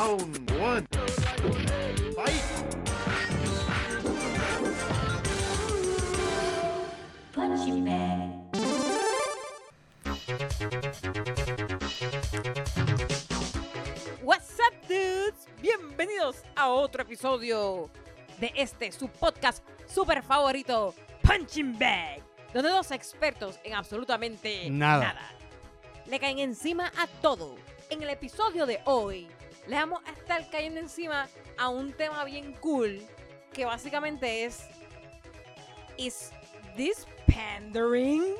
Round one. Fight! Punching bag. What's up, dudes? Bienvenidos a otro episodio de este, su podcast super favorito, Punching Bag, donde dos expertos en absolutamente Nada. le caen encima a todo. En el episodio de hoy, le vamos a estar cayendo encima a un tema bien cool, que básicamente es ¿Is this pandering?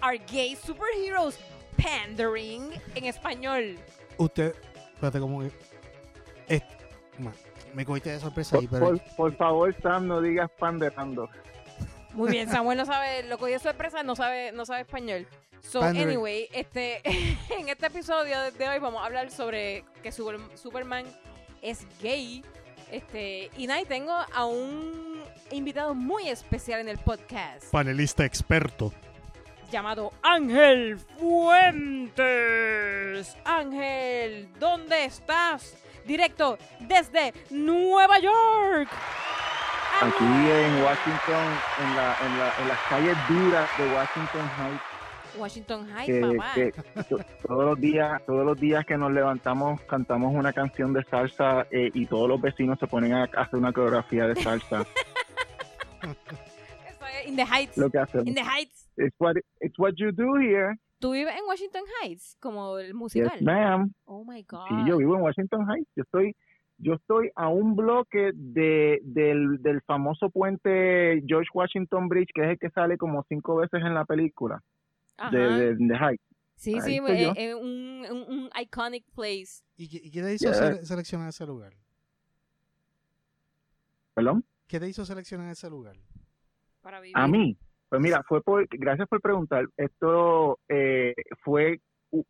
Are gay superheroes pandering en español? Usted, espérate, como me cogiste de sorpresa ahí, pero. por- por favor, Sam, no digas panderando. Muy bien, Samuel no sabe, lo cogió sorpresa, no sabe, no sabe español. So, Pandering. anyway, este, en este episodio de- hoy vamos a hablar sobre que Super- Superman es gay. Este, y nada, tengo a un invitado muy especial en el podcast Panelista experto. llamado Ángel Fuentes. Ángel, ¿dónde estás? Directo desde Nueva York. Aquí en Washington, en, la, en, la, en las calles duras de Washington Heights, Washington Heights, papá. que to- todos los días, todos los días que nos levantamos cantamos una canción de salsa eh, y todos los vecinos se ponen a hacer una coreografía de salsa. Eso es In the Heights. Lo que hacemos. In the Heights. It's what it's what you do here. ¿Tú vives en Washington Heights? Como el Yes, musical. ma'am. oh my God. Sí, yo vivo en Washington Heights. Yo estoy, yo estoy a un bloque de, del, del famoso puente George Washington Bridge, que es el que sale como cinco veces en la película Ajá. de, de, sí, ahí sí, eh, eh, un, un, un iconic place. ¿Y, qué- y qué te hizo Yeah. sele- seleccionar ese lugar? ¿Perdón? ¿Qué te hizo seleccionar ese lugar? Para vivir. A mí. Pues mira, fue por, gracias por preguntar. Esto eh, fue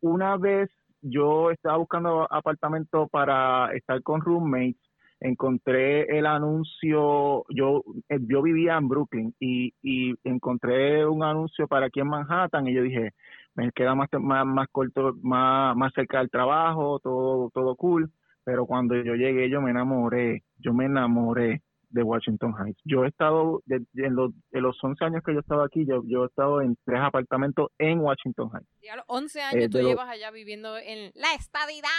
una vez yo estaba buscando apartamento para estar con roommates. Encontré el anuncio, yo, eh, yo vivía en Brooklyn y, y encontré un anuncio para aquí en Manhattan y yo dije, me queda más, más, más corto, más, más cerca del trabajo, todo, todo cool. Pero cuando yo llegué, yo me enamoré, yo me enamoré de Washington Heights. Yo he estado, de- de- en, los, en los 11 años que yo estaba aquí, yo, yo he estado en tres apartamentos en Washington Heights. Y a los 11 años Eh, tú llevas allá viviendo en la estadidad.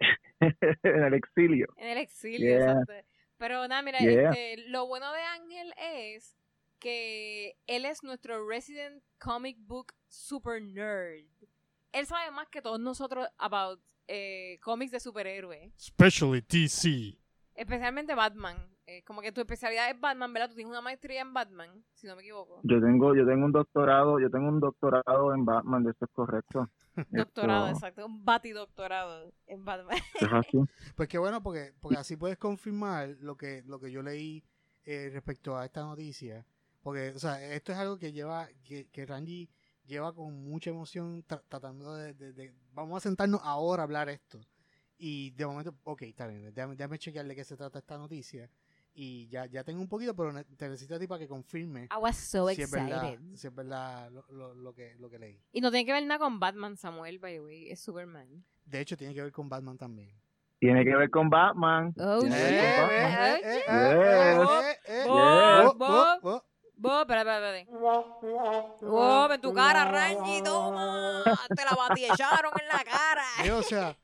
en el exilio. En el exilio, Yeah. exacto. Pero nada, mira, Yeah. este, lo bueno de Ángel es que él es nuestro resident comic book super nerd. Él sabe más que todos nosotros about eh, cómics de superhéroes. Especially DC. Especialmente Batman. Eh, como que tu especialidad es Batman, ¿verdad? Tú tienes una maestría en Batman, si no me equivoco. Yo tengo, yo tengo un doctorado, yo tengo un doctorado en Batman, de eso es correcto. Doctorado, Esto- exacto. Un batidoctorado en Batman. es así. Pues qué bueno, porque, porque así puedes confirmar lo que, lo que yo leí eh, respecto a esta noticia. Porque, o sea, esto es algo que lleva, que, que Ranji lleva con mucha emoción tra- tratando de, de- de- Vamos a sentarnos ahora a hablar esto. Y de momento, ok, está bien, déjame, déjame chequear de qué se trata esta noticia. Y ya, ya tengo un poquito, pero te necesito a ti para que confirme I was so si es verdad, excited. si es verdad lo, lo- lo que, lo que leí. Y no tiene que ver nada con Batman, Samuel, by the way. Es Superman. De hecho, tiene que ver con Batman también. Tiene que ver con Batman. Oh, Eh, eh, eh, eh, eh, eh, Bob, espera, espera, espera. Bob, en tu cara, Rangy, toma. Te la batiecharon en la cara. Eh, o sea,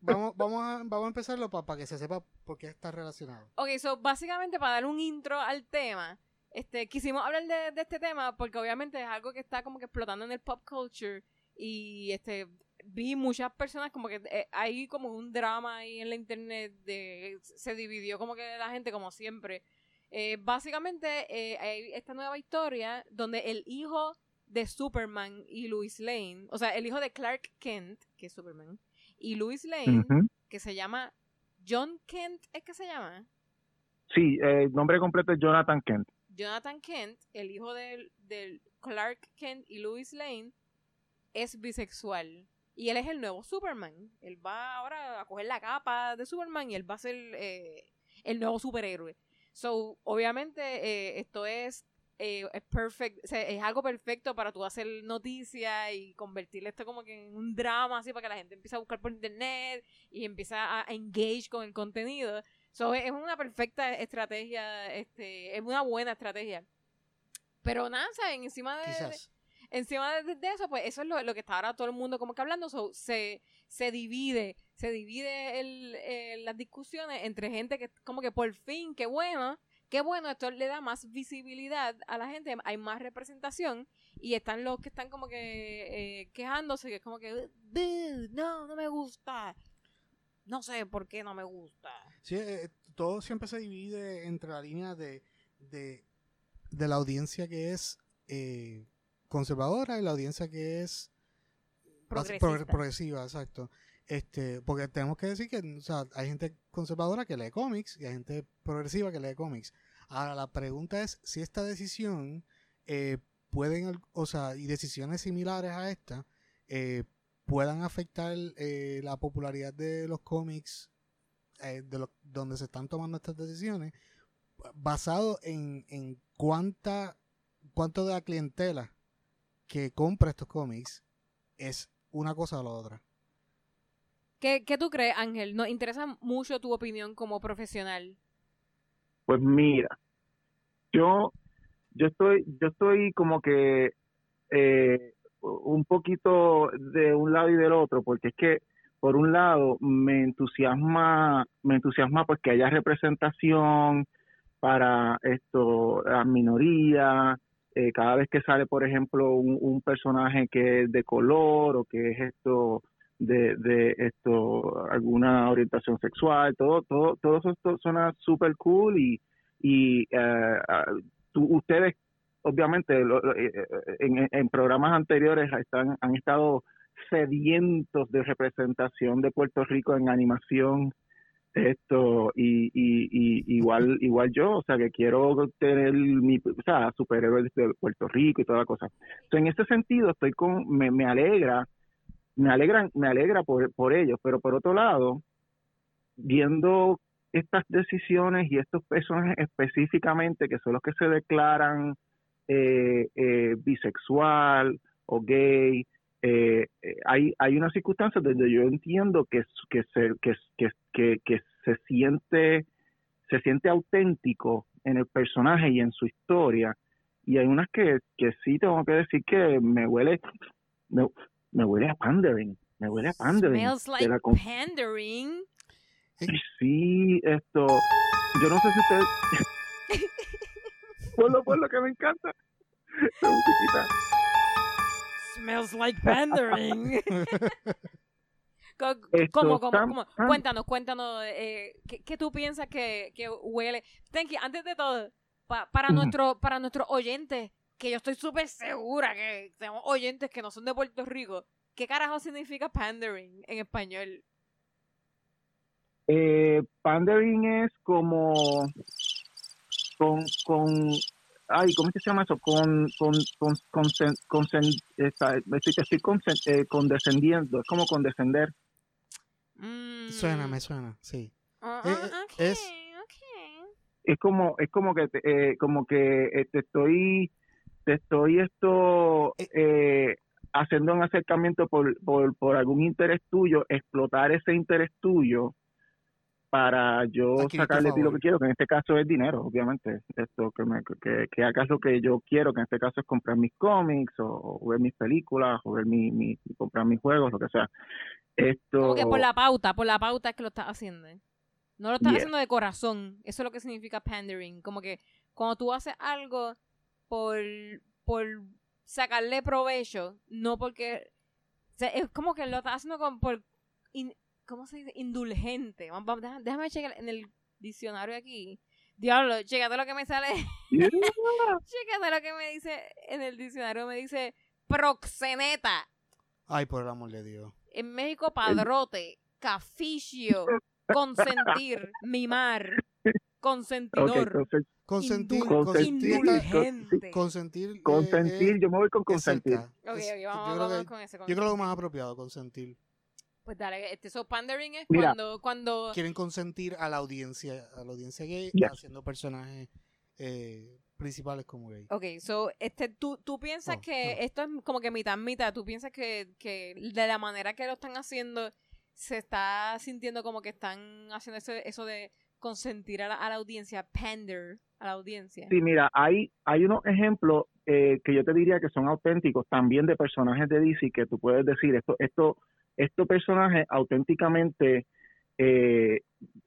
vamos, vamos, a, vamos a empezarlo para que se sepa por qué está relacionado. Ok, so básicamente para dar un intro al tema, este, quisimos hablar de, de este tema porque obviamente es algo que está como que explotando en el pop culture y este vi muchas personas como que eh, hay como un drama ahí en la internet de se dividió como que la gente como siempre. Eh, básicamente eh, hay esta nueva historia donde el hijo de Superman y Lois Lane, o sea, el hijo de Clark Kent, que es Superman, y Lois Lane, que se llama John Kent, ¿es que se llama? Sí, eh, el nombre completo es Jonathan Kent. Jonathan Kent, el hijo del, del Clark Kent y Lois Lane, es bisexual. Y él es el nuevo Superman. Él va ahora a coger la capa de Superman y él va a ser eh, el nuevo superhéroe. So, obviamente, eh, esto es eh, es perfect, o sea, es algo perfecto para tú hacer noticias y convertir esto como que en un drama así para que la gente empiece a buscar por internet y empieza a, engage con el contenido. So, es una perfecta estrategia, este, es una buena estrategia. Pero nada, ¿saben? Encima de, Quizás. encima de, de eso, pues eso es lo, lo que está ahora todo el mundo como que hablando, so, se, se divide, se divide el, eh, las discusiones entre gente que como que por fin, qué bueno, qué bueno, esto le da más visibilidad a la gente, hay más representación, y están los que están como que eh, quejándose, que es como que, "Dude, no, no me gusta, no sé por qué no me gusta. Sí, eh, todo siempre se divide entre la línea de, de, de la audiencia que es eh, conservadora y la audiencia que es Progresista. progresiva, exacto. Este, porque tenemos que decir que hay gente conservadora que lee cómics y hay gente progresiva que lee cómics. Ahora, la pregunta es si esta decisión eh, pueden, o sea, y decisiones similares a esta, eh, puedan afectar eh, la popularidad de los cómics de donde se están tomando estas decisiones, basado en, en cuánta, cuánto de la clientela que compra estos cómics es una cosa o la otra. ¿Qué, ¿Qué tú crees, Ángel? Nos interesa mucho tu opinión como profesional. Pues mira, yo, yo estoy, yo estoy como que eh, un poquito de un lado y del otro, porque es que por un lado me entusiasma, me entusiasma pues que haya representación para esto, las minorías, eh, cada vez que sale, por ejemplo, un, un personaje que es de color o que es esto de, de esto alguna orientación sexual, todo, todo, todo eso suena súper cool y, y tú- ustedes obviamente lo- lo- eh, eh, en, en programas anteriores están, han estado sedientos de representación de Puerto Rico en animación esto y, y, y igual igual yo o sea que quiero tener mi o sea superhéroes de Puerto Rico y toda la cosa. Entonces, en ese sentido estoy con me, me alegra me alegran me alegra por, por ellos pero por otro lado viendo estas decisiones y estos personajes específicamente que son los que se declaran eh, eh, bisexual o gay eh, eh, hay hay unas circunstancias donde yo entiendo que que se que, que, que, se siente se siente auténtico en el personaje y en su historia y hay unas que, que sí tengo que decir que me huele me, me huele a pandering me huele a pandering Smells like la pandering. sí esto yo no sé si ustedes por lo por lo que me encanta la musiquita Smells like pandering. ¿Cómo, cómo, cómo? Cuéntanos, cuéntanos, eh, ¿qué, qué tú piensas que, que huele? Thank you. Antes de todo, pa- para, nuestro, para nuestros oyentes, que yo estoy súper segura que tenemos oyentes que no son de Puerto Rico, ¿qué carajo significa pandering en español? Eh, pandering es como con, con ay, ¿cómo es que se llama eso? Con, con, con, consen- esta- estoy, estoy eh, condescendiendo, es como condescender. Mm. Suena, me suena, sí. Eh, ok, es- ok. Es como, es como que, te- eh, como que te estoy, te estoy esto, eh, haciendo un acercamiento por, por, por algún interés tuyo, explotar ese interés tuyo para yo sacarle ti lo que quiero, que en este caso es dinero, obviamente. Esto que, me, que, que hagas lo que yo quiero, que en este caso es comprar mis cómics o, o ver mis películas o ver mi, mi, comprar mis juegos, lo que sea. Esto, Como que por la pauta, por la pauta es que lo estás haciendo. No lo estás haciendo de corazón. Eso es lo que significa pandering. Como que cuando tú haces algo por, por sacarle provecho, no porque... o sea, es como que lo estás haciendo con, por... in- ¿Cómo se dice? Indulgente. Vamos, vamos, déjame, déjame checar en el diccionario aquí. Diablo, chécate lo que me sale. Chécate lo que me dice en el diccionario. Me dice proxeneta. Ay, por el amor de Dios. En México, padrote, caficio, consentir, mimar, consentidor, Consentir, Indul- consentir, consentir, eh, consentir, eh, yo me voy con consentir. cerca. Ok, Es- ok, yo vamos, creo vamos que- con ese. Yo creo lo más apropiado, consentir. Pues dale, este, so pandering es Mira. cuando, cuando, Quieren consentir a la audiencia, a la audiencia gay, Yes. haciendo personajes eh, principales como gay. Ok, so, este, ¿tú, tú piensas No, que no. esto es como que mitad mitad? ¿Tú piensas que, que de la manera que lo están haciendo se está sintiendo como que están haciendo eso, eso de consentir a la, a la audiencia, pander a la audiencia? Sí, mira, hay, hay unos ejemplos eh, que yo te diría que son auténticos también de personajes de DC que tú puedes decir, esto, esto, estos personajes auténticamente, eh,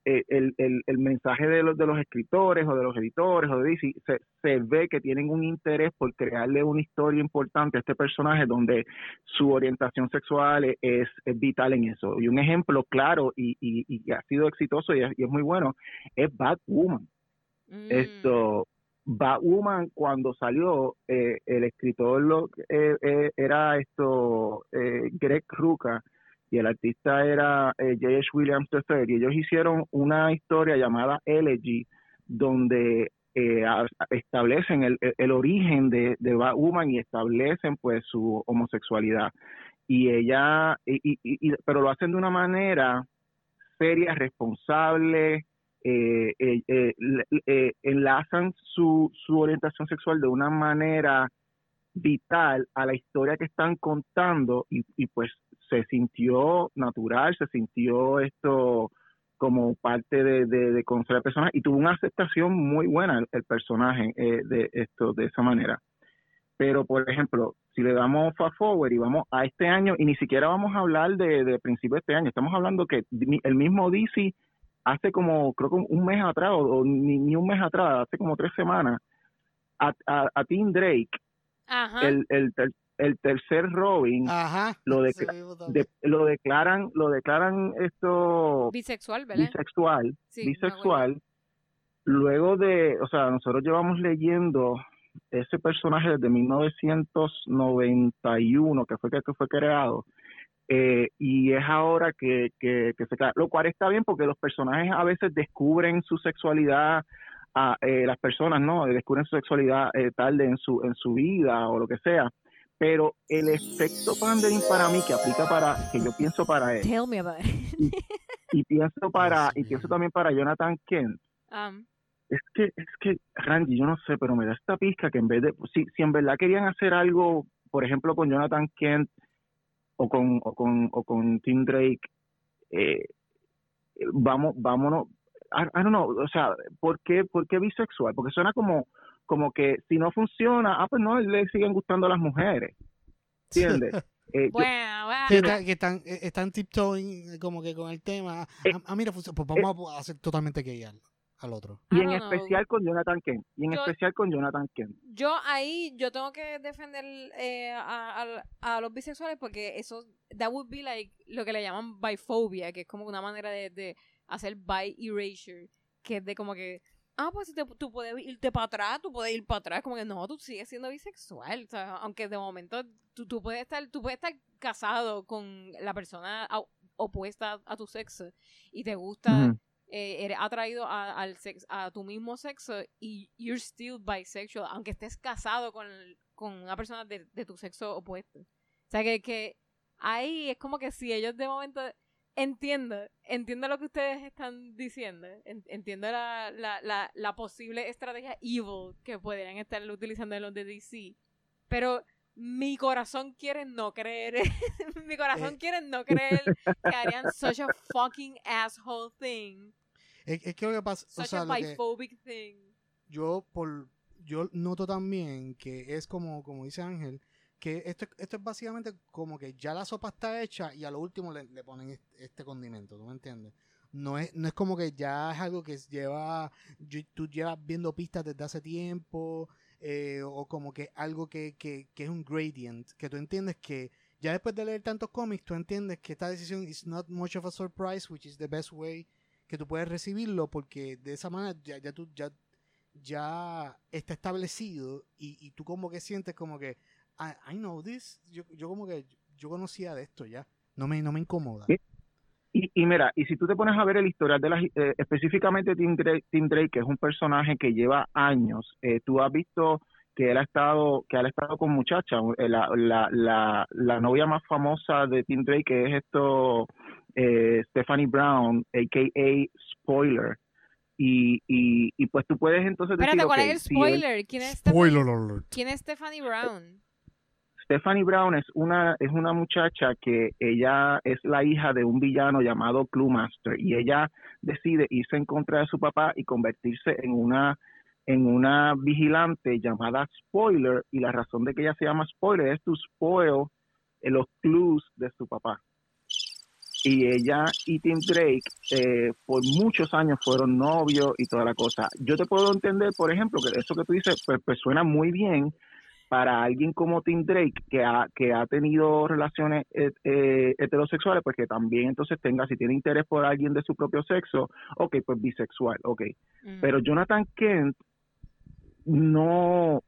eh, el, el, el mensaje de los, de los escritores o de los editores o de DC, se, se ve que tienen un interés por crearle una historia importante a este personaje donde su orientación sexual es, es, es vital en eso. Y un ejemplo claro y, y, y que ha sido exitoso y es, y es muy bueno es Batwoman. Mm. Esto, Batwoman cuando salió, eh, el escritor lo, eh, eh, era esto eh, Greg Rucka y el artista era eh, J.H. Williams III y ellos hicieron una historia llamada Elegy donde eh, establecen el, el- origen de, de Batwoman y establecen pues su homosexualidad y ella y, y- y- pero lo hacen de una manera seria, responsable, eh, eh, eh, eh, enlazan su, su orientación sexual de una manera vital a la historia que están contando y, pues se sintió natural, se sintió esto como parte de, de, de conocer al personaje y tuvo una aceptación muy buena el, personaje eh, de esto de esa manera. Pero, por ejemplo, si le damos fast forward y vamos a este año, y ni siquiera vamos a hablar de, de principio de este año, estamos hablando que el mismo DC hace como, creo que un mes atrás, o, o ni, ni un mes atrás, hace como tres semanas, a, a, a Tim Drake, Ajá. el, el, ter- el tercer Robin, Ajá. Lo de- lo declaran, lo declaran esto Bisexual, ¿verdad? bisexual, Sí, bisexual, luego de, o sea, nosotros llevamos leyendo ese personaje desde 1991, que fue que, que fue creado, eh, y es ahora que, que, que se lo cual está bien porque los personajes a veces descubren su sexualidad, a, eh, las personas, ¿no? Descubren su sexualidad eh, tarde en su, en su vida o lo que sea, pero el efecto pandering para mí que aplica para, que yo pienso para él, Tell me about it. y pienso para y pienso también para Jonathan Kent Um, es que es que Randy yo no sé pero me da esta pizca que en vez de si si en verdad querían hacer algo por ejemplo con Jonathan Kent o con o con o con Tim Drake eh, vamos vámonos I, I don't know o sea por qué por qué bisexual porque suena como como que si no funciona ah pues no le siguen gustando a las mujeres ¿entiendes? Eh, bueno, bueno. Que, está- que están, eh, están tiptoeing como que con el tema. Eh, Ah, ah, mira, funciona, pues vamos a hacer totalmente gay al, al otro. y en know. especial con Jonathan Kent y en Yo- especial con Jonathan Kent Yo ahí, yo tengo que defender eh, a, a- a los bisexuales porque eso, that would be like lo que le llaman biphobia, que es como una manera de, de hacer bi erasure, que es de como que, ah, pues si te- tú puedes irte para atrás, tú puedes ir para atrás, como que no, tú sigues siendo bisexual, o sea, aunque de momento tú, tú puedes estar, tú puedes estar casado con la persona opuesta a tu sexo y te gusta eh, eres atraído a, al sex, a tu mismo sexo y you're still bisexual, aunque estés casado con, con una persona de, de tu sexo opuesto. O sea, que, que ahí es como que si ellos de momento... Entiendo, entiendo lo que ustedes están diciendo, en- entiendo la, la, la, la posible estrategia evil que podrían estar utilizando los de DC, pero mi corazón quiere no creer, mi corazón Eh. quiere no creer que harían such a fucking asshole thing. Es, es que lo que pasa, o Such sea, a lo que biphobic thing. yo por yo noto también que es como, como dice Ángel, que esto, esto es básicamente como que ya la sopa está hecha y a lo último le, ponen este, condimento, ¿tú me entiendes? No es, no es como que ya es algo que lleva, tú llevas viendo pistas desde hace tiempo, eh, o como que algo que, que, que es un gradient, que tú entiendes que ya después de leer tantos cómics, tú entiendes que esta decisión is not much of a surprise, which is the best way que tú puedes recibirlo, porque de esa manera ya, ya tú ya, ya está establecido y, y tú como que sientes como que I, I know this, yo, yo como que yo conocía de esto ya, no me, no me incomoda. Sí. Y, y mira, y si tú te pones a ver el historial de las, eh, específicamente Tim Drake, Tim Drake, que es un personaje que lleva años, eh, tú has visto que él ha estado, que él ha estado con muchachas, eh, la, la, la, la novia más famosa de Tim Drake, que es esto, eh, Stephanie Brown, aka Spoiler, Y, y, y pues tú puedes entonces decir, Espérate, ¿cuál ok, es el si él- spoiler? ¿Quién es Spoiler alert. ¿Quién es Stephanie Brown? Stephanie Brown es una es una muchacha que ella es la hija de un villano llamado Clue Master y ella decide irse en contra de su papá y convertirse en una en una vigilante llamada Spoiler y la razón de que ella se llama Spoiler es to spoil eh, los clues de su papá. Y ella y Tim Drake eh, por muchos años fueron novios y toda la cosa. Yo te puedo entender, por ejemplo, que eso que tú dices pues, pues suena muy bien para alguien como Tim Drake que ha, que ha tenido relaciones eh, eh, heterosexuales, pues que también entonces tenga, si tiene interés por alguien de su propio sexo, ok, pues bisexual, ok. Mm. Pero Jonathan Kent no,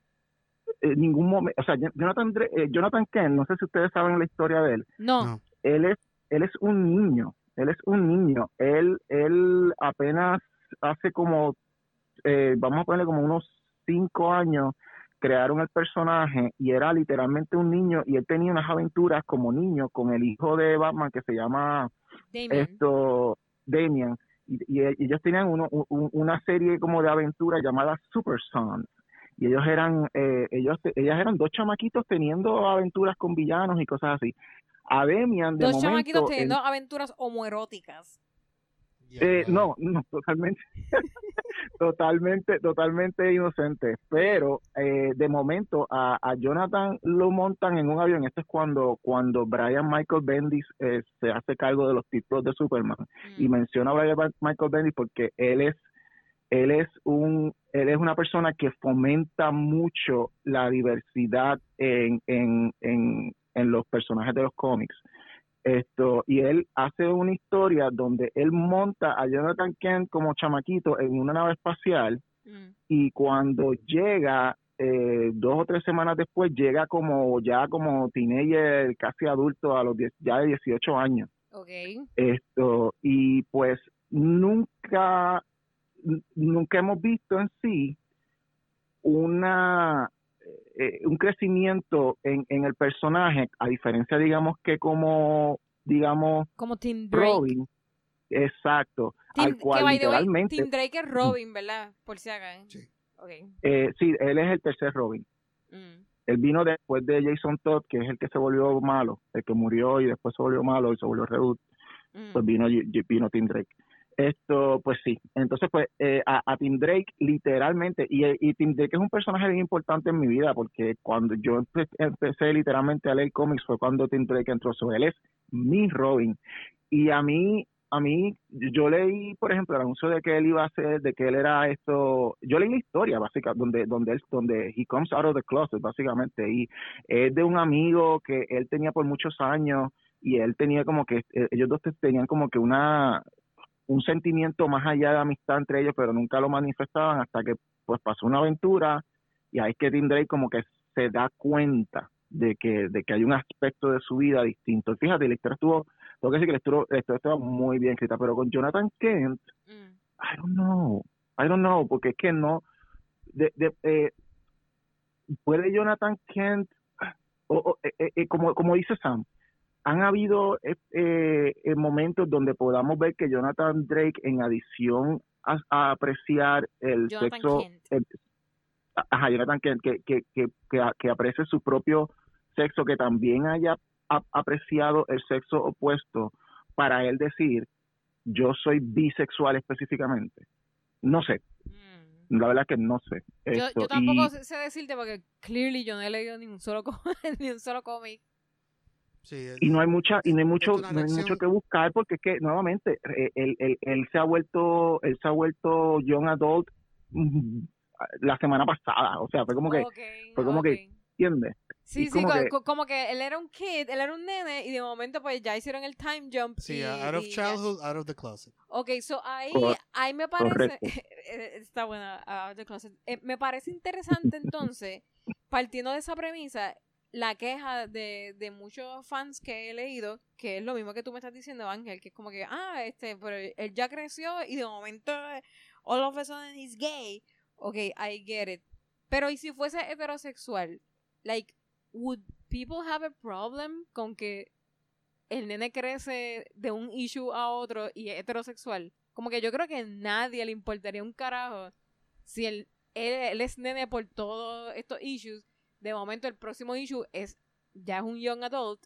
en ningún momento, o sea, Jonathan, eh, Jonathan Kent, no sé si ustedes saben la historia de él, no. No. él es él es un niño él es un niño él él apenas hace como eh, vamos a ponerle como unos cinco años crearon el personaje y era literalmente un niño y él tenía unas aventuras como niño con el hijo de Batman que se llama Damien. esto Damian y, y ellos tenían uno- un- una serie como de aventuras llamada Super Sons y ellos eran eh, ellos ellas eran dos chamaquitos teniendo aventuras con villanos y cosas así a Damian de Dos momento chamaquitos él- teniendo aventuras homoeróticas. Eh, no, no, totalmente, totalmente, totalmente inocente. Pero eh, de momento a, a Jonathan lo montan en un avión. Esto es cuando cuando Brian Michael Bendis eh, se hace cargo de los títulos de Superman Mm. y menciona a Brian Michael Bendis porque él es él es un él es una persona que fomenta mucho la diversidad en, en, en, en los personajes de los cómics esto y él hace una historia donde él monta a Jonathan Kent como chamaquito en una nave espacial Mm. y cuando llega eh, dos o tres semanas después llega como ya como teenager casi adulto a los 10 ya de 18 años esto y pues nunca nunca hemos visto en sí una eh, un crecimiento en, en el personaje a diferencia digamos que como digamos Como Tim Drake. Robin exacto Tim, al cual literalmente Tim Drake es Robin, ¿verdad? Por si acá. ¿eh? Sí. Eh, sí él es el tercer Robin Mm. él vino después de Jason Todd que es el que se volvió malo el que murió y después se volvió malo y se volvió reboot Mm. pues vino, vino Tim Drake. Esto, pues sí. Entonces, pues eh, a, a Tim Drake, literalmente, y, y Tim Drake es un personaje bien importante en mi vida, porque cuando yo empe- empecé literalmente a leer cómics fue cuando Tim Drake entró. So, él es mi Robin. Y a mí, a mí, yo leí, por ejemplo, el anuncio de que él iba a ser, de que él era esto, yo leí la historia, básicamente, donde, donde él, donde he comes out of the closet, básicamente, y es de un amigo que él tenía por muchos años, y él tenía como que, eh, ellos dos tenían como que una, un sentimiento más allá de amistad entre ellos, pero nunca lo manifestaban hasta que pues pasó una aventura y ahí es que Tim Drake como que se da cuenta de que, de que hay un aspecto de su vida distinto. Fíjate, la historia estuvo, tengo que decir que la historia, la historia estaba muy bien escrita, pero con Jonathan Kent, Mm. I don't know, I don't know, porque es que no, de, de, eh, puede Jonathan Kent, o, o, eh, eh, eh, como, como dice Sam, han habido eh, eh, eh, momentos donde podamos ver que Jonathan Drake, en adición a, a apreciar el Jonathan sexo, el- ajá, Jonathan Kent, que, que, que, que, que aprecie su propio sexo, que también haya a- apreciado el sexo opuesto, para él decir, yo soy bisexual específicamente. No sé, Mm. la verdad que no sé. Yo, tampoco y- sé decirte porque clearly yo no he leído ni un solo ni un solo cómic. Sí, y no hay mucha y no hay mucho no hay mucho que buscar porque es que nuevamente eh, él, él, él se ha vuelto él se ha vuelto young adult mm, la semana pasada o sea fue como que fue como que-. ¿entiendes? Sí, y sí, como co- que- co- como que él era un kid, él era un nene y de momento pues ya hicieron el time jump. sí, y, out of childhood, out of the closet. Ok, so ahí, Cor- ahí me parece, correcto. está buena, out of the closet. Eh, me parece interesante entonces, partiendo de esa premisa, la queja de, de muchos fans que he leído, que es lo mismo que tú me estás diciendo, Ángel, que es como que, ah, este, pero él ya creció y de momento, eh, all of a sudden he's gay. Ok, I get it. Pero ¿y si fuese heterosexual? Like, would people have a problem con que el nene crece de un issue a otro y es heterosexual? Como que yo creo que nadie le importaría un carajo si él, él, él es nene por todos estos issues. De momento, el próximo issue es ya es un young adult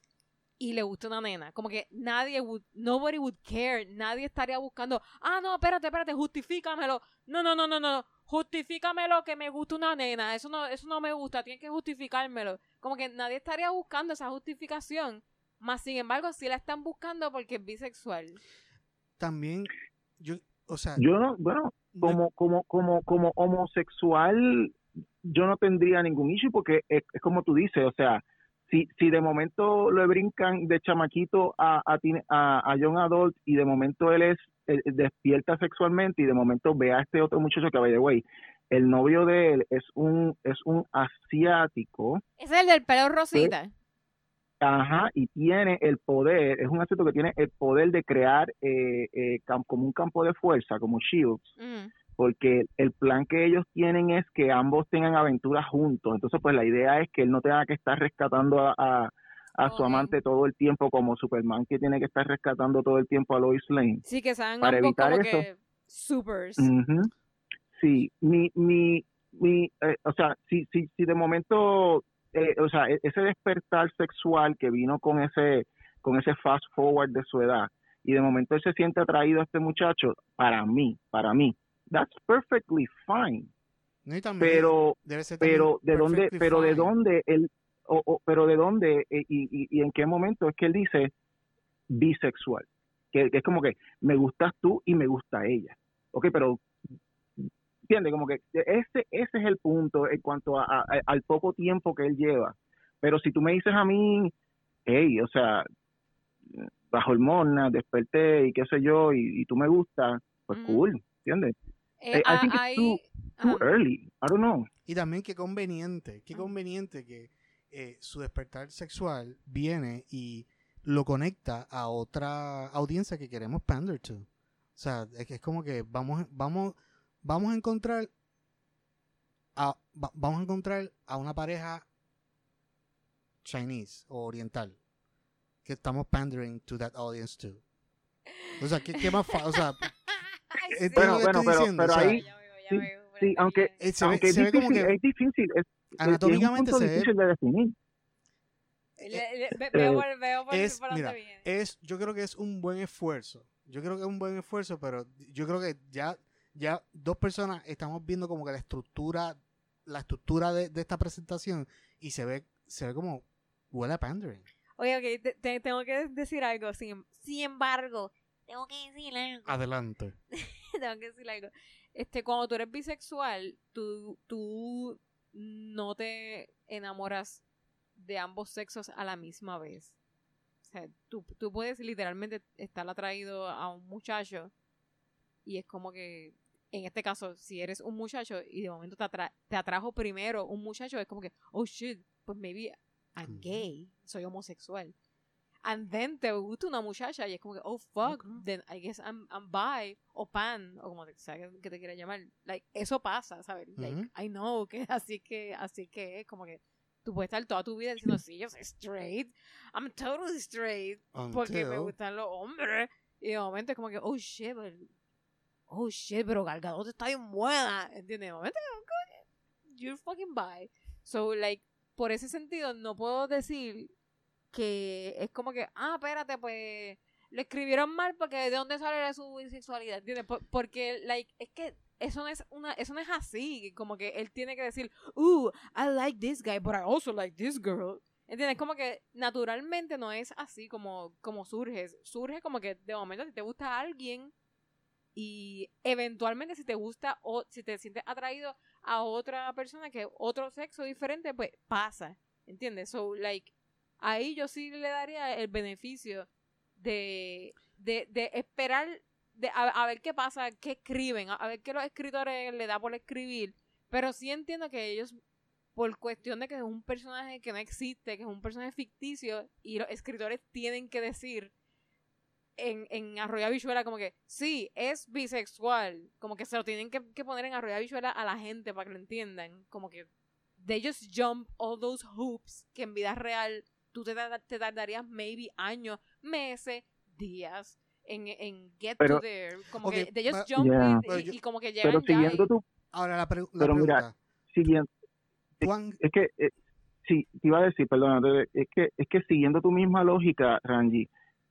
y le gusta una nena. Como que nadie would, nobody would care. Nadie estaría buscando, ah, no, espérate, espérate, justifícamelo. No, no, no, no, no. Justifícamelo que me gusta una nena. Eso no, eso no me gusta. Tienes que justificármelo. Como que nadie estaría buscando esa justificación. Más sin embargo, sí la están buscando porque es bisexual. También, yo, o sea, Yo no, bueno, no- como, como, como, como homosexual, yo no tendría ningún issue porque es, es como tú dices, o sea, si, si de momento lo brincan de chamaquito a, a, a, a young adult y de momento él es él despierta sexualmente y de momento ve a este otro muchacho que by the way, el novio de él es un es un asiático, Ese es el del pelo rosita. ajá, y tiene el poder, es un asiático que tiene el poder de crear eh, eh, como un campo de fuerza, como shields, Mm. Porque el plan que ellos tienen es que ambos tengan aventuras juntos. Entonces, pues la idea es que él no tenga que estar rescatando a, a, a su amante todo el tiempo como Superman, que tiene que estar rescatando todo el tiempo a Lois Lane. Sí, que sean Para evitar como eso. que supers. Ujú. Sí, mi, mi, mi eh, o sea, si, si, si de momento, eh, o sea, e- ese despertar sexual que vino con ese, con ese fast forward de su edad, y de momento él se siente atraído a este muchacho, para mí, para mí, that's perfectly fine. no, y también Pero, debe ser también pero de dónde, pero de dónde él, o, o- pero de dónde eh, y, y, y en qué momento es que él dice bisexual, que, que es como que me gustas tú y me gusta ella, ok, pero entiende como que ese ese es el punto en cuanto a, a- a- al poco tiempo que él lleva, pero si tú me dices a mí, hey, o sea, bajo hormonas, desperté y qué sé yo, y, y tú me gustas, pues Ujú. cool, ¿entiendes? Eh, I ah, think it's ahí- Too early, I don't know. Y también qué conveniente, qué conveniente que eh, su despertar sexual viene y lo conecta a otra audiencia que queremos pander to. O sea, es que es como que vamos, vamos, vamos a encontrar a, va- vamos a encontrar a una pareja Chinese o oriental que estamos pandering to that audience too. O sea, ¿qué, qué más O sea, Ay, eh, sí. Bueno, bueno, pero- diciendo, pero o sea, ahí- Ya veo, ya sí, veo, aunque- eh, ve, es se ve como difícil, que es difícil, es, anatómicamente es un se punto ve difícil de definir. Le- le- ve- Veo Eh, por, veo por, es- por mira, es yo creo que es un buen esfuerzo yo creo que es un buen esfuerzo pero yo creo que ya ya dos personas estamos viendo como que la estructura la estructura de, de esta presentación y se ve se ve como huele a pandering Oye, ok, te- te- tengo que decir algo. Sin, sin embargo, tengo que decir algo. adelante tengo que decir algo. Este, cuando tú eres bisexual, tú, tú no te enamoras de ambos sexos a la misma vez. O sea, tú, tú puedes literalmente estar atraído a un muchacho y es como que, en este caso, si eres un muchacho y de momento te, atra- te atrajo primero un muchacho, es como que, oh shit, pues maybe I'm gay, soy homosexual. And then te gusta una muchacha y es como que, oh fuck, then I guess I'm, I'm bi o pan o como te, sea que- que te quiera llamar. Like, eso pasa, ¿sabes? Like. I know que así que, así que es como que tú puedes estar toda tu vida diciendo, sí, yo soy straight, I'm totally straight, porque me Until- gustan los hombres. Y de momento es como que, oh shit, pero, oh shit, pero Galgadot está bien buena, ¿entiendes? De momento you're fucking bi. So, like, por ese sentido, no puedo decir que es como que, ah, espérate, pues lo escribieron mal porque de dónde sale su bisexualidad, ¿entiendes? Por- porque, like, es que eso no es una, eso no es así, como que él tiene que decir, uh, I like this guy, but I also like this girl. ¿Entiendes? Como que naturalmente no es así como, como surge. Surge como que de momento si te gusta alguien y eventualmente si te gusta o si te sientes atraído a otra persona que otro sexo diferente, pues pasa. ¿Entiendes? So, like, ahí yo sí le daría el beneficio de, de, de esperar de, a, a ver qué pasa, qué escriben, a, ver qué los escritores le da por escribir. Pero sí entiendo que ellos, por cuestión de que es un personaje que no existe, que es un personaje ficticio, y los escritores tienen que decir en, en Arroyo Bichuela como que, sí, es bisexual. Como que se lo tienen que, que poner en Arroyo Bichuela a la gente para que lo entiendan. Como que they just jump all those hoops que en vida real tú te, te tardarías maybe años, meses, días en, en Get Pero- to There. Como Ok, que de ellos pa- jump Yeah. y- Pero y, yo- y como que llegan Pero ya siguiendo y- tu, Ahora la, pre- la Pero mira, pregunta. siguiendo, Juan, es que eh, sí te iba a decir perdona te- es que es que siguiendo tu misma lógica Rangi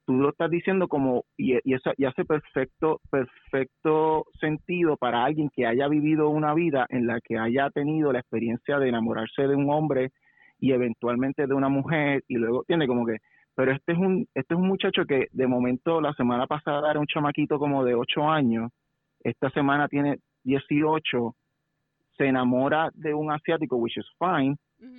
tú lo estás diciendo como y, y eso y hace perfecto perfecto sentido para alguien que haya vivido una vida en la que haya tenido la experiencia de enamorarse de un hombre y eventualmente de una mujer y luego tiene como que pero este es un este es un muchacho que de momento la semana pasada era un chamaquito como de 8 años esta semana tiene 18 se enamora de un asiático which is fine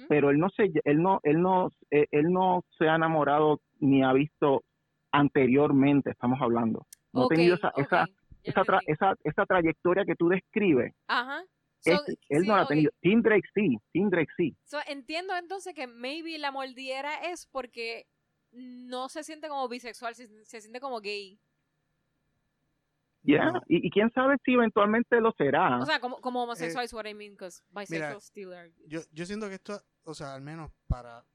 pero él no se él no él no eh, él no se ha enamorado ni ha visto anteriormente estamos hablando. No ha tenido esa esa esa, tra- esa esa trayectoria que tú describes. Ajá. So, él sí, no la ha tenido Tim Drake sí Tim Drake sí So, entiendo entonces que maybe la mordiera es porque no se siente como bisexual, se, se siente como gay. ya no. y, y quién sabe si eventualmente lo será O sea, como, como homosexual is what I mean, because mira, bisexual still are. yo, yo siento que esto, o sea, al menos para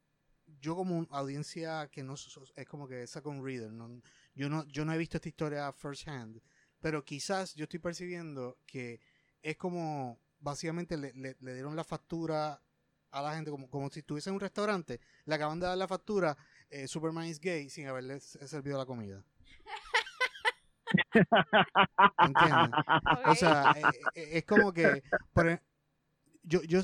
yo como una audiencia que no es como que second reader, no, yo no yo no he visto esta historia first hand, pero quizás yo estoy percibiendo que es como básicamente le, le- le dieron la factura a la gente como, como si estuviese en un restaurante, le acaban de dar la factura, eh, Superman is gay sin haberle servido la comida. ¿Entiendes? O sea, eh, eh, es como que por e- yo, yo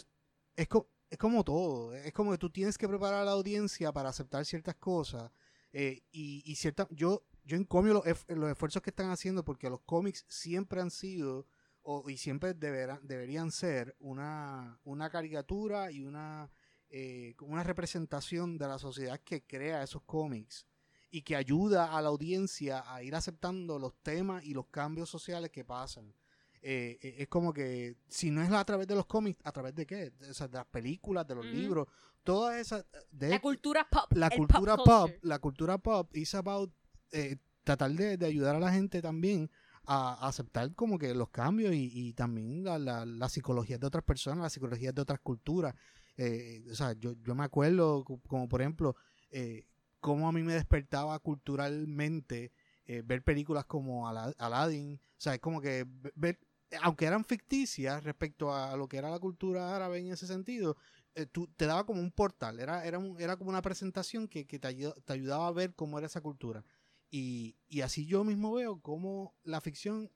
es, co- es como todo, es como que tú tienes que preparar a la audiencia para aceptar ciertas cosas eh, y, y cierta, yo, yo encomio los, los esfuerzos que están haciendo porque los cómics siempre han sido o, y siempre deberán, deberían ser una, una caricatura y una, eh, una representación de la sociedad que crea esos cómics y que ayuda a la audiencia a ir aceptando los temas y los cambios sociales que pasan. Eh, eh, es como que si no es a través de los cómics, ¿a través de qué? O sea, de las películas, de los Ujú. libros, todas esas... De La cultura pop. la cultura pop, culture. la cultura pop is about eh, tratar de, de ayudar a la gente también a, aceptar como que los cambios y, y también la, la, la psicología de otras personas, la psicología de otras culturas. Eh, o sea, yo, yo me acuerdo co- como por ejemplo eh, cómo a mí me despertaba culturalmente eh, ver películas como Ala- Aladdin, o sea, es como que ve- ver, aunque eran ficticias respecto a lo que era la cultura árabe en ese sentido, eh, tú, te daba como un portal, era, era, un- era como una presentación que, que te, ayu- te ayudaba a ver cómo era esa cultura. Y, y así yo mismo veo cómo la ficción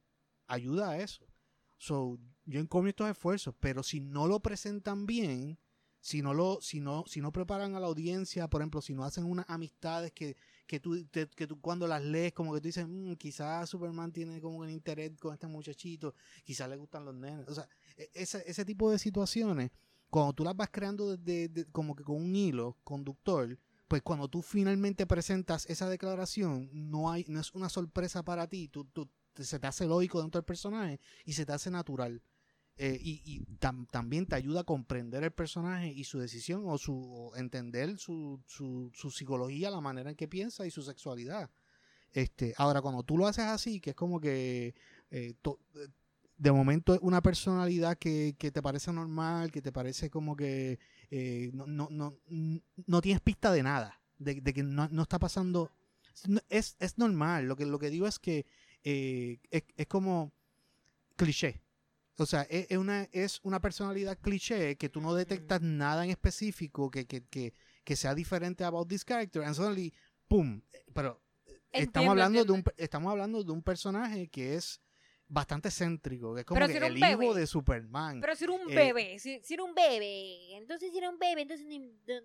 ayuda a eso. So, yo encomio estos esfuerzos, pero si no lo presentan bien, si no lo, si no, si no preparan a la audiencia, por ejemplo, si no hacen unas amistades que, que tú, te- que tú cuando las lees, como que tú dices, "Mm, quizás Superman tiene como un interés con este muchachito, quizás le gustan los nenes. O sea, e- ese, ese tipo de situaciones, cuando tú las vas creando desde, de- como que con un hilo conductor, pues cuando tú finalmente presentas esa declaración, no hay, no es una sorpresa para ti, tú, tú- se te hace lógico dentro del personaje y se te hace natural. Eh, y y tam- también te ayuda a comprender el personaje y su decisión o su entender su, su, psicología, la manera en que piensa y su sexualidad. Este, ahora, cuando tú lo haces así, que es como que eh, eh, de momento es una personalidad que, que te parece normal, que te parece como que eh, no, no, no, no tienes pista de nada, de, de que no, no está pasando. Es, es normal, lo que, lo que digo es que eh, es, es como cliché. O sea, es, es una, es una personalidad cliché que tú no detectas nada en específico que, que, que, que sea diferente about this character. And suddenly, ¡pum! Pero Entiendo, estamos hablando de un estamos hablando de un personaje que es bastante céntrico, que es como Pero que si era el un hijo bebé. de Superman. Pero si era un Eh, bebé, si, si era un bebé, entonces si era un bebé, entonces ni,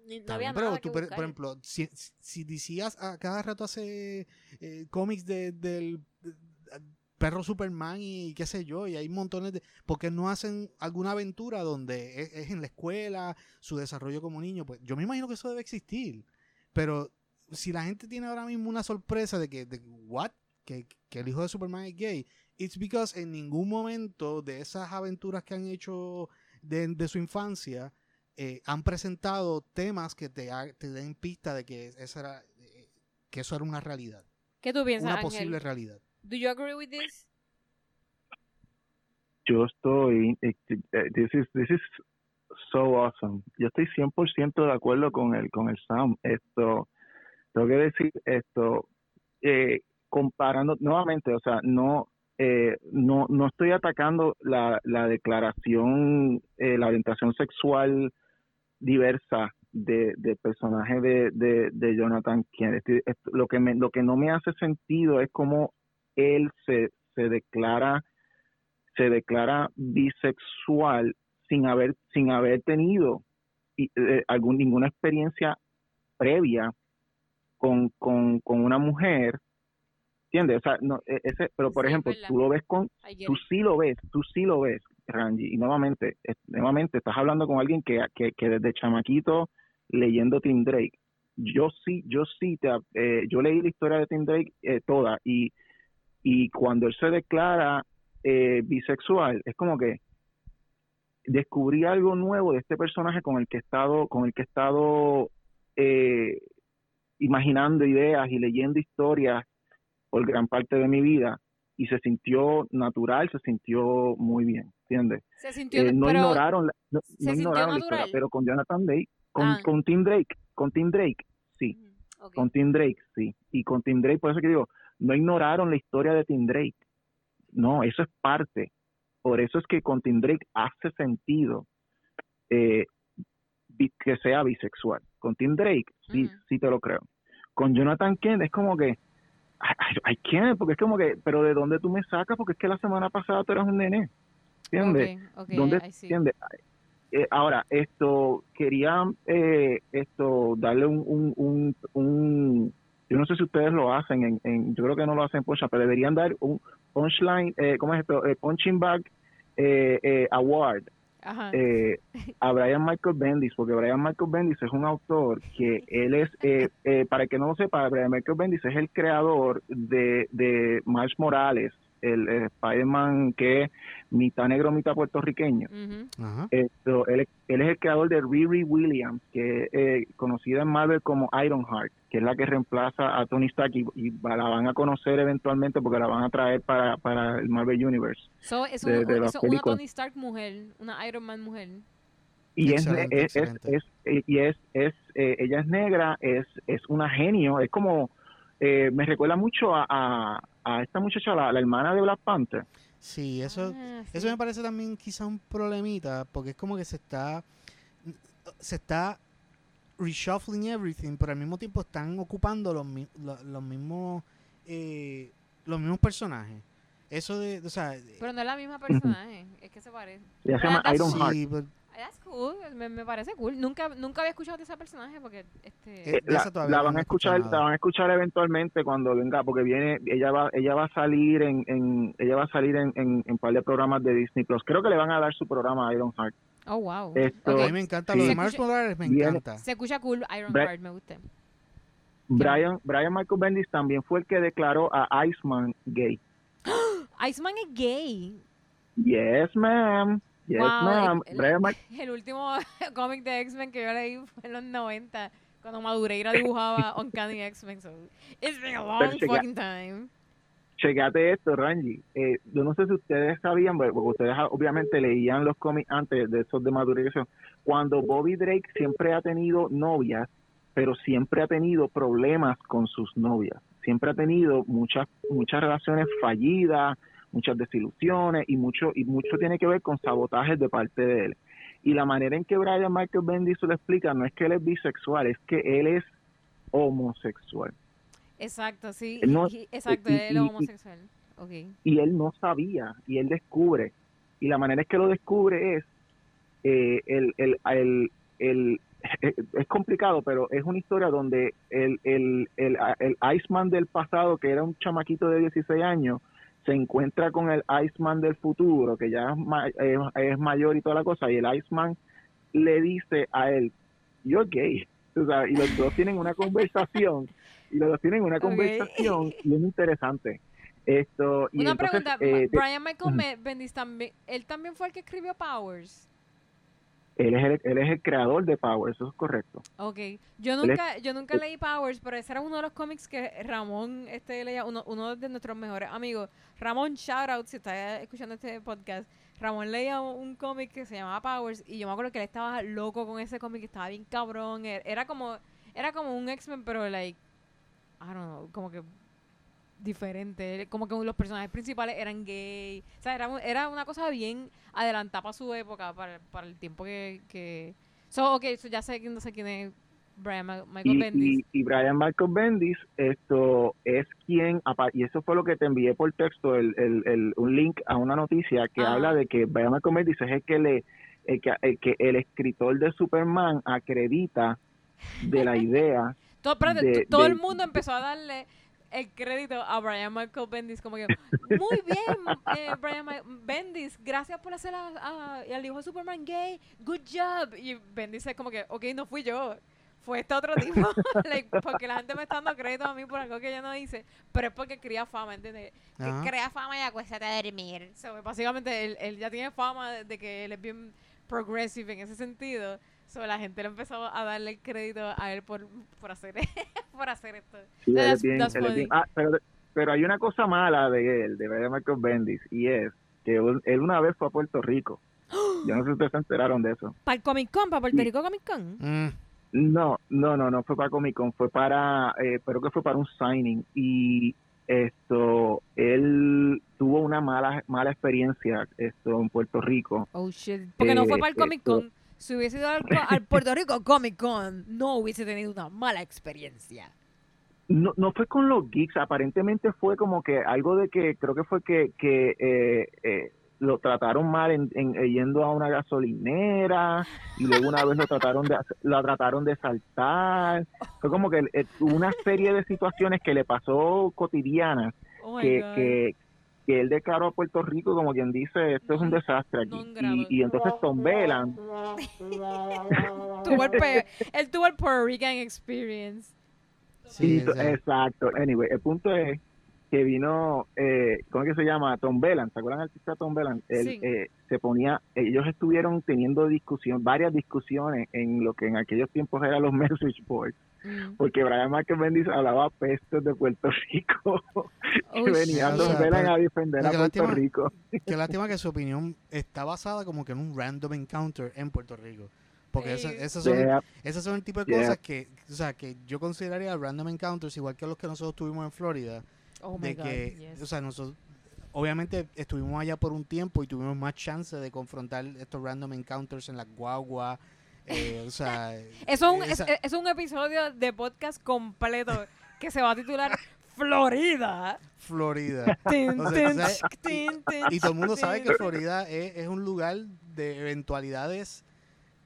ni- no había pero nada tú, que por, buscar. por ejemplo, si, si DC a, a cada rato hace eh, cómics de, del de- perro Superman y qué sé yo, y hay montones de... porque no hacen alguna aventura donde es, es en la escuela, su desarrollo como niño? Pues yo me imagino que eso debe existir. Pero si la gente tiene ahora mismo una sorpresa de que, de, ¿what? Que, que el hijo de Superman es gay, it's because en ningún momento de esas aventuras que han hecho de, de su infancia eh, han presentado temas que te, ha- te den pista de que esa era eh, que eso era una realidad, ¿Qué tú piensas, una Ángel? posible realidad. Do you agree with this? yo estoy eh, this is this is so awesome yo estoy 100% de acuerdo con el con el Sam esto tengo que decir esto eh, comparando nuevamente, o sea, no eh, no no estoy atacando la, la declaración, eh, la orientación sexual diversa de, del personaje de, de, Jonathan Kennedy. Lo que me, lo que no me hace sentido es cómo él se, se declara se declara bisexual sin haber sin haber tenido eh, algún ninguna experiencia previa con, con, con una mujer ¿entiendes? O sea, no, e- ese, pero por Sí, ejemplo, tú lo ves con, get tú sí lo ves, tú sí lo ves, Rangi, y nuevamente, es- nuevamente estás hablando con alguien que, que, que desde chamaquito leyendo Tim Drake, yo sí, yo sí, te, eh, yo leí la historia de Tim Drake eh, toda, y, y cuando él se declara eh, bisexual, es como que descubrí algo nuevo de este personaje con el que he estado, con el que he estado eh, imaginando ideas y leyendo historias por gran parte de mi vida y se sintió natural, se sintió muy bien, ¿entiendes? Se sintió, Eh, no pero ignoraron, la, no, ¿se no sintió ignoraron la historia, pero con Jonathan Drake, con, Ah. con Tim Drake, con Tim Drake, sí, con Tim Drake, sí, y con Tim Drake, por eso que digo, no ignoraron la historia de Tim Drake, no, eso es parte, por eso es que con Tim Drake hace sentido eh, que sea bisexual, con Tim Drake, sí, sí te lo creo, con Jonathan Kent es como que, I can't, porque es como que, pero ¿de dónde tú me sacas? Porque es que la semana pasada tú eras un nene, ¿entiendes? Ok, ok, ¿Dónde I see. entiende? Eh, ahora, esto, quería eh, esto darle un, un, un, un- yo no sé si ustedes lo hacen, en, en- yo creo que no lo hacen en Punch, pero deberían dar un punchline, eh, ¿cómo es esto? Eh, punching bag eh, eh, award Ajá. eh, a Brian Michael Bendis, porque Brian Michael Bendis es un autor que él es, eh, eh, para el que no lo sepa, Brian Michael Bendis es el creador de, de Miles Morales, el, el Spider-Man que es mitad negro, mitad puertorriqueño. Esto, él, él es el creador de Riri Williams, que es eh, conocida en Marvel como Ironheart, que es la que reemplaza a Tony Stark y, y la van a conocer eventualmente porque la van a traer para, para el Marvel Universe. So, es, de- un- de las eso, una. Tony Stark mujer, una Iron Man mujer. y es, Excelente, es, es, excelente. es- y es, es eh, ella es negra es es una genio es como eh, me recuerda mucho a, a, a esta muchacha la, la hermana de Black Panther Sí, eso, Ah, eso me parece también quizá un problemita, porque es como que se está, se está reshuffling everything, pero al mismo tiempo están ocupando los, mi- lo- los mismos, eh, los mismos personajes. Eso de, o sea, Pero no es la misma personaje, es que se parece. se llama that's- Ironheart sí, pero That's cool, me, me parece cool. Nunca, nunca había escuchado de ese personaje porque este Eh, la, van a escuchar nada. la van a escuchar eventualmente cuando venga porque viene ella va ella va a salir en, en ella va a salir en, en, en un par de programas de Disney Plus creo que le van a dar su programa a Ironheart Oh, wow. Esto- a mí me encanta sí. lo de Mars Morales, me Viene- encanta. Se escucha cool, Iron Heart, me gusta. Brian Brian Michael Bendis también fue el que declaró a Iceman gay Iceman es gay. yes ma'am yes Wow, ma'am el- último cómic de X-Men que yo leí fue en los 90, cuando Madureira dibujaba Uncanny X-Men. So, it's been a long checa- fucking time. Checate esto, Rangi. Eh, yo no sé si ustedes sabían, porque ustedes obviamente leían los cómics antes de esos de maduración. Cuando Bobby Drake siempre ha tenido novias, pero siempre ha tenido problemas con sus novias. Siempre ha tenido muchas muchas relaciones fallidas, muchas desilusiones y mucho y mucho tiene que ver con sabotajes de parte de él. Y la manera en que Brian Michael Bendis lo explica no es que él es bisexual, es que él es homosexual. Exacto, sí. No, exacto, y- él es y- y- homosexual. Ok. y él no sabía y él descubre y la manera en que lo descubre es eh, el, el, el, el- es complicado pero es una historia donde el, el, el, el Iceman del pasado que era un chamaquito de 16 años se encuentra con el Iceman del futuro que ya es, ma- es, es mayor y toda la cosa y el Iceman le dice a él you're gay O sea, y los dos tienen una conversación y los dos tienen una conversación bien interesante. Esto y Una entonces, pregunta, eh, Brian Michael Bendis también, él también fue el que escribió Powers. Él es el, él es el creador de Power eso es correcto Ok, yo es- nunca, yo nunca leí Powers, pero ese era uno de los cómics que Ramón este leía, uno, uno de nuestros mejores amigos. Ramón, shout out si está escuchando este podcast. Ramón leía un, cómic que se llamaba Powers y yo me acuerdo que él estaba loco con ese cómic, estaba bien cabrón. Era como, era como un X-Men, pero like, I don't know, como que diferente. Como que los personajes principales eran gay. O sea, era, era una cosa bien adelantada para su época, para, para el tiempo que... que... So, ok, so ya sé, quién- no sé quién es Brian Ma- Michael Y, Bendis. y, y Brian Michael Bendis, esto es quien, y eso fue lo que te envié por texto, el, el, el- un link a una noticia que habla de que Brian Michael Bendis es el que le, el que, el que el escritor de Superman acredita de la idea Todo, espérate, de- t- todo de- el mundo empezó a darle el crédito a Brian Michael Bendis como que muy bien eh, Brian Ma- Bendis gracias por hacer a, a- al hijo de Superman gay good job y Bendis es como que ok no fui yo fue este otro tipo Like, porque la gente me está dando crédito a mí por algo que yo no hice pero es porque crea fama ¿entiendes? que crea fama y acuéstate a dormir. So, básicamente él, él ya tiene fama de, de que él es bien progressive en ese sentido So, la gente le empezó a darle el crédito a él por, por hacer por hacer esto Sí, él es That's- bien- that's él es funny. bien- ah, pero, pero hay una cosa mala de él, de Michael Bendis, y es que un- él una vez fue a Puerto Rico. Yo no sé si ustedes se enteraron de eso. Para el Comic Con, para Puerto Sí. Rico Comic Con. Mm, No, no, no, no fue para Comic Con, fue para, eh, pero que fue para un signing y esto, él tuvo una mala mala experiencia esto en Puerto Rico. Oh shit. Porque no fue Eh, para el Comic esto- Con. Si hubiese ido al, Puerto Rico Comic Con, no hubiese tenido una mala experiencia. No, no fue con los geeks, aparentemente fue como que algo de que creo que fue que, que eh, eh, lo trataron mal en, en- eh, yendo a una gasolinera y luego una vez lo trataron de lo trataron de saltar. Fue como que eh, una serie de situaciones que le pasó cotidianas Oh que, que, que él declaró a Puerto Rico como quien dice esto es un desastre aquí. Y, y entonces Tom Velan Tuvo el pe- él tuvo el Puerto Rican experience. sí, exacto. Anyway el punto es que vino eh, ¿cómo es que se llama? Tom Velan ¿se acuerdan del artista Tom Velan? Él Sí. eh, se ponía ellos estuvieron teniendo discusión varias discusiones en lo que en aquellos tiempos eran los message boards Mm. porque Brian Michael Bendis hablaba pestes de Puerto Rico Oh, que venía. Tom O sea, Velan pero- a defender a Puerto lástima- Rico Qué lástima que su opinión está basada como que en un random encounter en Puerto Rico. Porque esa- Sí. esas son, Yeah. esas son el tipo de Yeah. cosas que, o sea, que yo consideraría random encounters, igual que los que nosotros tuvimos en Florida. Oh my de God, que, yes. o sea, nosotros obviamente estuvimos allá por un tiempo y tuvimos más chance de confrontar estos random encounters en la guagua. eh, o sea, es, un, esa- es, es un episodio de podcast completo que se va a titular Florida. Florida. Y todo el mundo sabe que. Florida es, es un lugar de eventualidades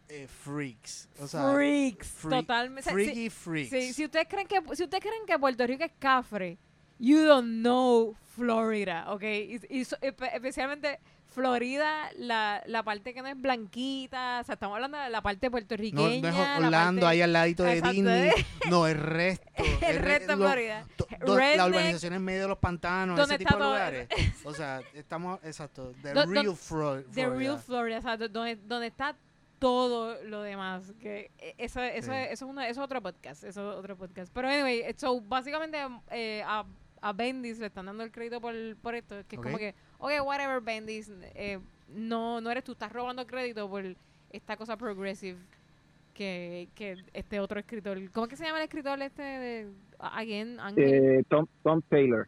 eh, freaks. O sea, freaks, freak- totalmente. Freaky si- freaks. Sí, si ustedes creen que si ustedes creen que Puerto Rico es cafre, you don't know Florida, ¿ok? Y, y especialmente Florida, la, la parte que no es blanquita, o sea, estamos hablando de la parte no, puertorriqueña. no es la Orlando parte- ahí al ladito de Exacto, Disney. ¿eh? No, el resto. el re- resto de lo- Florida. do- la urbanización en medio de los pantanos, ese tipo de lugares. O sea, estamos, exacto, the Do- real Fro- The Florida. Real Florida, o sea, do- donde, donde está todo lo demás. Que eh, eso, eso, Sí. eso, es una- eso es otro podcast. Eso es otro podcast. Pero anyway, so, básicamente eh, a, a Bendis le están dando el crédito por, por esto. Que es como que, ok, whatever, Bendis. eh, no, no eres tú, estás robando crédito por esta cosa progressive que, que este otro escritor. ¿Cómo es que se llama el escritor este de Again? Eh, Tom, Tom Taylor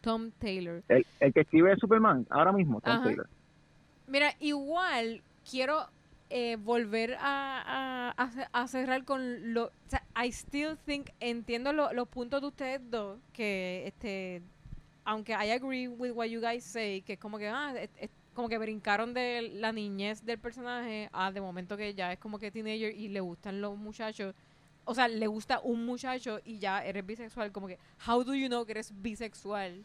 Tom Taylor. el, el que escribe Superman ahora mismo Tom Ajá. Taylor Mira, igual quiero eh, volver a, a- a ce- a cerrar con lo. O sea, I still think, entiendo lo- los puntos de ustedes dos, que este. Aunque I agree with what you guys say, que es como que, ah, como que brincaron de la niñez del personaje a de momento que ya es como que teenager y le gustan los muchachos. O sea, le gusta un muchacho y ya eres bisexual. Como que, how do you know que eres bisexual?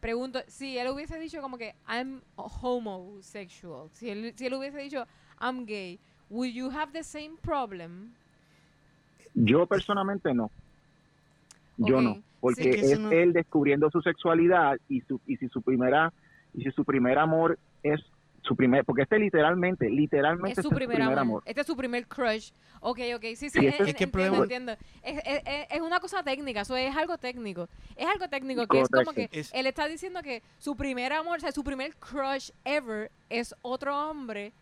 Pregunto, si él hubiese dicho como que I'm homosexual, si él, si él hubiese dicho I'm gay, would you have the same problem? Yo personalmente no. Yo no, porque Sí, que es no- él descubriendo su sexualidad y su y si su primera y si su primer amor es su primer porque este literalmente literalmente Es su este primer, amor. Este es su primer crush. Ok, ok, sí, sí, en- Es que el entiendo, problema- entiendo. Es, es- una cosa técnica, eso es algo técnico. Es algo técnico que es como que él está diciendo que su primer amor, o sea, su primer crush ever es otro hombre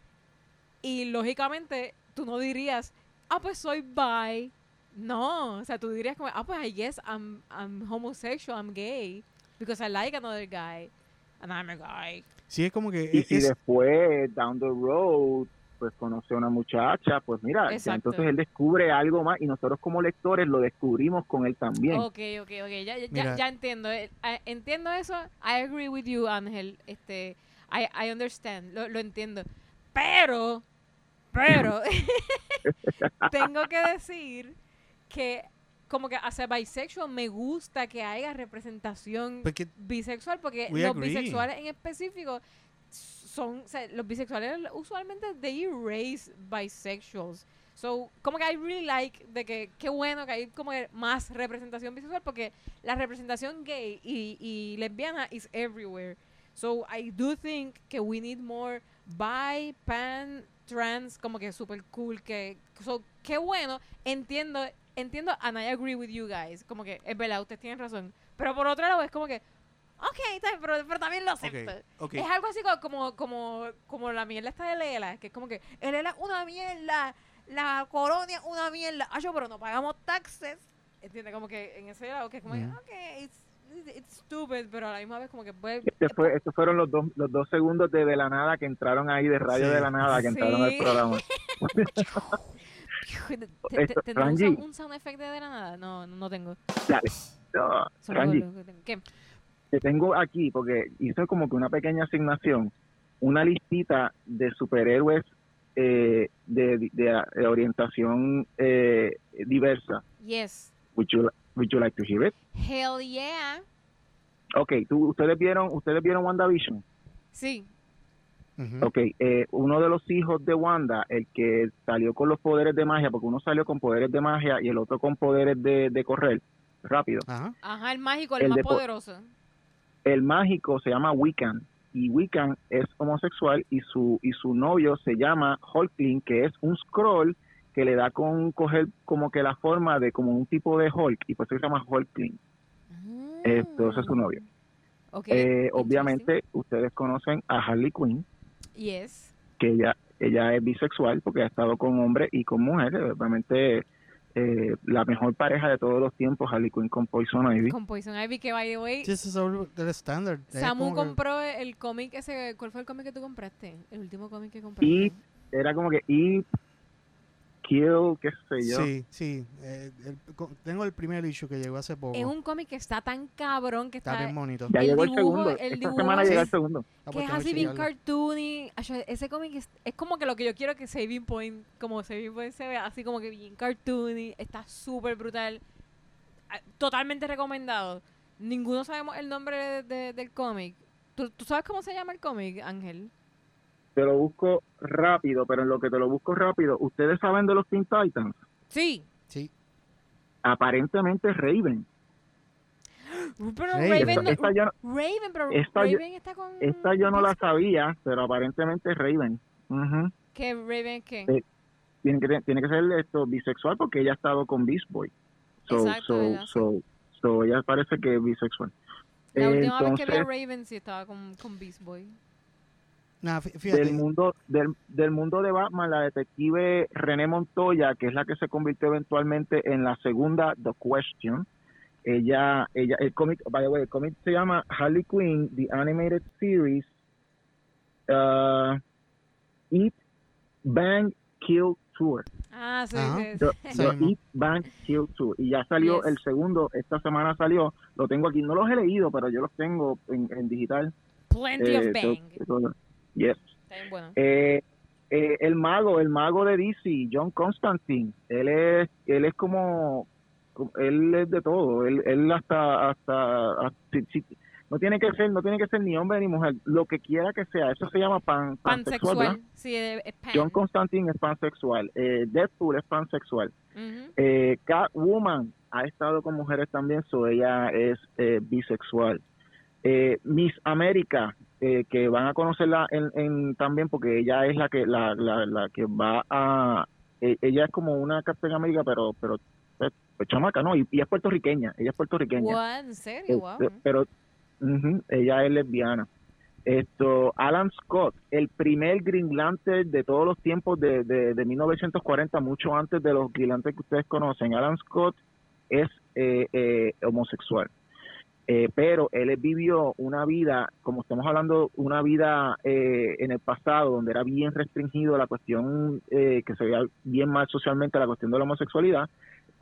y lógicamente tú no dirías, ah, pues soy bi. No, o sea, tú dirías como, ah, pues I guess I'm, I'm homosexual, I'm gay. because I like another guy and I'm a guy. Sí, es como que Y es- si es- después, down the road, pues conoce a una muchacha, pues mira, entonces él descubre algo más y nosotros como lectores lo descubrimos con él también. Ok, ok, ok, ya, ya, ya entiendo. eh, eh, Entiendo eso. I agree with you, Ángel. Este, I, I understand, lo, lo entiendo. Pero, pero, tengo que decir que como que hacia bisexual me gusta que haya representación porque bisexual porque los agree. bisexuales en específico son o sea, los bisexuales usualmente they erase bisexuals so como que I really like de que qué bueno que hay como que más representación bisexual porque la representación gay y, y lesbiana is everywhere so I do think que we need more bi pan trans como que super cool que so qué bueno entiendo entiendo and I agree with you guys como que es verdad ustedes tienen razón pero por otro lado es como que ok está pero, pero también lo acepto ok. es algo así co- como, como, como la mierda esta de Lela, que es como que el Lela una mierda, la colonia una mierda, ah, yo, pero no pagamos taxes. ¿Entiendes? Como que en ese lado, que es como que, Ujú. ok, it's, it's stupid, pero a la misma vez como que puede... Este fue, estos fueron los dos, los dos segundos de De la Nada que entraron ahí, de Radio Sí. de la Nada que entraron al Sí. programa. ¿Te- te- Esto- ¿Tendrá un, un sound effect de, de la nada? No, no tengo. Dale. No, Rangi, lo que tengo. ¿Qué? te tengo aquí porque hice como que una pequeña asignación, una listita de superhéroes eh, de, de- de orientación eh, diversa. Yes. Would you, would you like to hear it? Hell yeah. Ok, ¿tú, ustedes vieron ustedes vieron WandaVision. Sí. Ujú. Ok, eh, uno de los hijos de Wanda, el que salió con los poderes de magia, porque uno salió con poderes de magia y el otro con poderes de, de correr rápido. Ajá. Ajá, el mágico, el, El más de po- poderoso. El mágico se llama Wiccan y Wiccan es homosexual y su y su novio se llama Hulkling, que es un scroll que le da con coger como que la forma de como un tipo de Hulk y por eso se llama Hulkling. Esto, ese es su novio. Ah, Eh, obviamente ustedes conocen a Harley Quinn, Yes. que ella ella es bisexual porque ha estado con hombres y con mujeres. Obviamente eh, la mejor pareja de todos los tiempos, Harley Quinn con Poison Ivy. Con Poison Ivy, que by the way, Sí, ese es el estándar. Es Samu que- compró el cómic ese. ¿Cuál fue el cómic que tú compraste? El último cómic que compraste. Y era como que Eat, Kill, qué sé yo. Sí, sí. eh, el- tengo el primer issue que llegó hace poco. es un cómic que está tan cabrón que Está está. bien bonito. Ya El llegó el dibujo- segundo. el Esta dibujo semana llega el segundo. Que es así bien cartoony. Ese cómic es, es como que lo que yo quiero que Saving Point, como Saving Point se vea, así como que bien cartoony. Está súper brutal. Ah, Totalmente recomendado. Ninguno sabemos el nombre de- de- del cómic. ¿Tú, tú sabes cómo se llama el cómic, Ángel? Te lo busco rápido, pero en lo que te lo busco rápido, ¿ustedes saben de los Teen Titans? Sí. Sí. Aparentemente Raven. Pero Raven. Raven, no- Esta, yo, Raven, pero esta yo- Raven está con. esta yo no la sabía, pero aparentemente es Raven. ¿Qué Raven qué? Eh, Tiene que, tiene que ser esto bisexual porque ella ha estado con Beast Boy. So, Exacto, so, so, so ella parece que es bisexual. La última vez que vi a Raven sí estaba con, con Beast Boy. Nah, fíjate. del mundo del, del mundo de Batman, la detective René Montoya, que es la que se convirtió eventualmente en la segunda The Question. Ella, ella, el cómic, by the way, el cómic se llama Harley Quinn, The Animated Series, uh, Eat, Bang, Kill Tour. Ah, sí, Ajá. sí, sí. The, Sí, The mismo. Eat, Bang, Kill Tour. Y ya salió Yes. el segundo, esta semana salió, lo tengo aquí, no los he leído, pero yo los tengo en, en digital. Plenty of Eh, Bang. Yes. Está bien bueno. Eh, eh, el mago, el mago de DC, John Constantine, él es, él es como, él es de todo, él, él hasta, hasta, hasta- si- si- no tiene que ser, no tiene que ser ni hombre ni mujer, lo que quiera que sea, eso se llama pan, pansexual. Pansexual. Sí, es es pan. John Constantine es pansexual, eh, Deadpool es pansexual, Ujú. eh, Catwoman ha estado con mujeres también, so ella es bisexual. Miss América, eh, que van a conocerla en, en- también porque ella es la que la, la, la que va a eh, ella es como una Captain América pero pero pues, pues, chamaca no y, y es puertorriqueña ella es puertorriqueña What? ¿En serio? Wow. Este, pero ujú, ella es lesbiana esto Alan Scott el primer Green Lantern de todos los tiempos de, de, de 1940 mucho antes de los Green que ustedes conocen Alan Scott es eh, eh, homosexual Eh, pero él vivió una vida, como estamos hablando, una vida eh, en el pasado donde era bien restringido la cuestión eh, que se veía bien mal socialmente, la cuestión de la homosexualidad,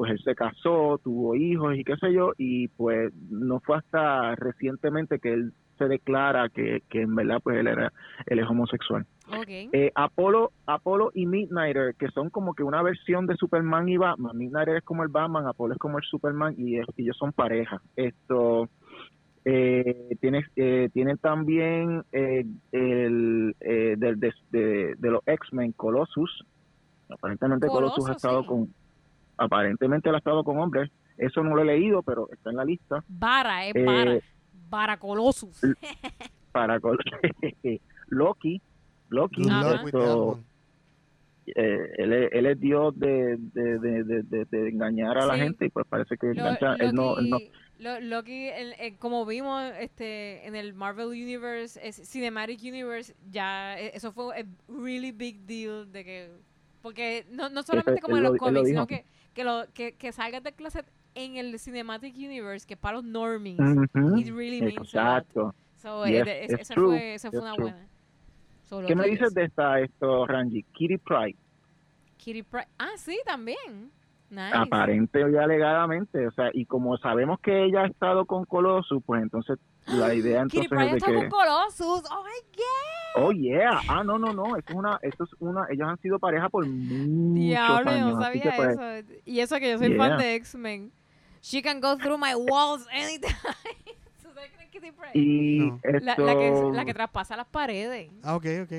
pues él se casó, tuvo hijos y qué sé yo, y pues no fue hasta recientemente que él se declara que, que en verdad pues él era él es homosexual. Ok. Eh, Apolo, Apolo y Midnighter, que son como que una versión de Superman y Batman. Midnighter es como el Batman, Apolo es como el Superman y es- ellos son pareja. Esto eh, tiene, eh, tiene también eh, el eh, del- de, de- de los X-Men, Colossus. Aparentemente Colossus, ha estado sí. con, aparentemente él ha estado con hombres. Eso no lo he leído, pero está en la lista. Vara, es Eh, Vara. Vara Colossus. Para Loki, Loki, esto, eh, él, es, él es Dios de, de, de, de, de- de engañar a la Sí. gente y pues parece que Lo- engancha, él no, él no, Loki, lo- Loki, el- el- como vimos este en el Marvel Universe, es Cinematic Universe, ya eh, eso fue a really big deal de que porque no, no solamente como en lo- los cómics, sino que que, lo, que, que salga de closet en el Cinematic Universe, que para los normies, Ujú, it really means exacto. So, Yes, eh, esa true, fue, esa fue una true. buena. So, ¿Qué me dices es- de esta, esto, Ranji? Kitty Pride, Kitty Pryde. Ah, sí, también. Nice. aparente y alegadamente, o sea, y como sabemos que ella ha estado con Colossus, pues entonces la idea Kitty entonces Pryde es de está que, con Colossus. Oh god. oh yeah, ah no no no, esto es una, esto es una, ellos han sido pareja por muchos Diablo, yo años, no sabía que pues, eso. Y eso que yo soy fan Yeah. de X-Men. She can go through my walls anytime. ¿Tú sabes quién es Kitty y No. esto, La, la que, la que traspasa las paredes. Ah, ok, ok.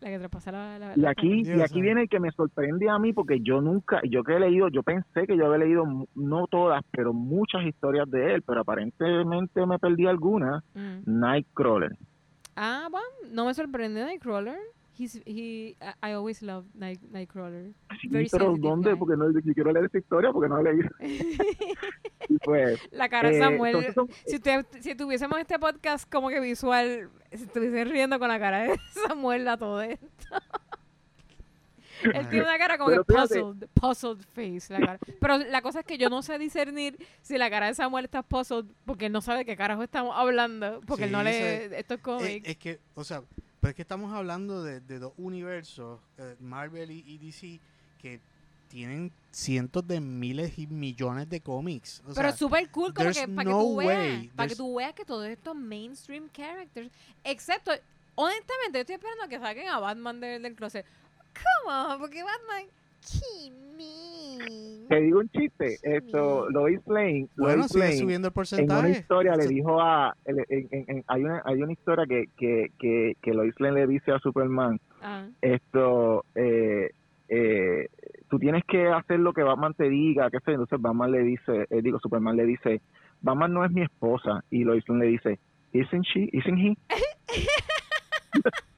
La que traspasa la, la- Y aquí, y aquí viene el que me sorprende a mí, porque yo nunca, yo que he leído, yo pensé que yo había leído, no todas, pero muchas historias de él, pero aparentemente me perdí algunas. Mm. Nightcrawler. Ah, bueno, no me sorprende Nightcrawler. He's, he, I I always love Night, Nightcrawler. Sí, Very pero ¿dónde? guy. Porque no, yo quiero leer esa historia porque no la he leído. Y pues, la cara de eh, Samuel. son- Si, usted, si tuviésemos este podcast como que visual, si estuviese riendo con la cara de Samuel a todo esto. Él tiene una cara como Pero que fíjate. puzzled, puzzled face. La cara. Pero la cosa es que yo no sé discernir si la cara de Samuel está puzzled porque él no sabe de qué carajo estamos hablando. Porque él no Sí, lee sí. estos Eh, cómics. es que, o sea, pero es que estamos hablando de, de dos universos, eh, Marvel y, y DC, que tienen cientos de miles y millones de cómics. O Pero es súper cool como que para no que tú veas, para que tú veas que todos estos mainstream characters, excepto, honestamente, yo estoy esperando a que saquen a Batman del, del closet. Come on, porque Batman. Te digo un chiste, esto, Lois Lane, bueno, Lois sigue Lane, subiendo el en porcentaje. una historia le dijo a, en- en- en- hay una, hay una historia que, que, que, que Lois Lane le dice a Superman, Ah, esto, eh, eh, tú tienes que hacer lo que Batman te diga, qué sé, entonces Batman le dice, eh, digo, Superman le dice, Batman no es mi esposa, y Lois Lane le dice, isn't she, isn't he?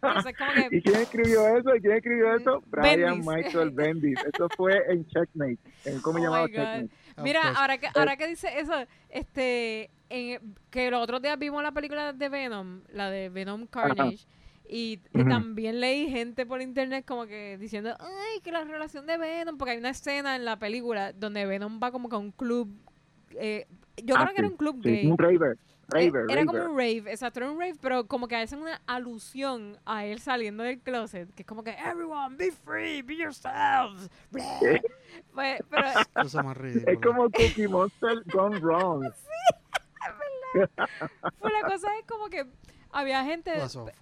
como que, ¿Y quién escribió eso? ¿Y quién escribió eso? Brian Bendis. Michael Bendis. Eso fue en Checkmate, en cómic Oh llamado. Checkmate. Mira, ahora que, ahora que dice eso, este, en, que los otros días vimos la película de Venom, la de Venom Carnage, y, también leí gente por internet como que diciendo, ay, que la relación de Venom, porque hay una escena en la película donde Venom va como que a un club, eh, yo Ah, creo que era un club Sí, gay. un raver. Raver, era como un rave, exacto, era un rave, pero como que hacen una alusión a él saliendo del closet, que es como que, everyone, be free, be yourselves. Pues, pero. Es como Cookie Monster gone wrong. Pues la cosa es como que había gente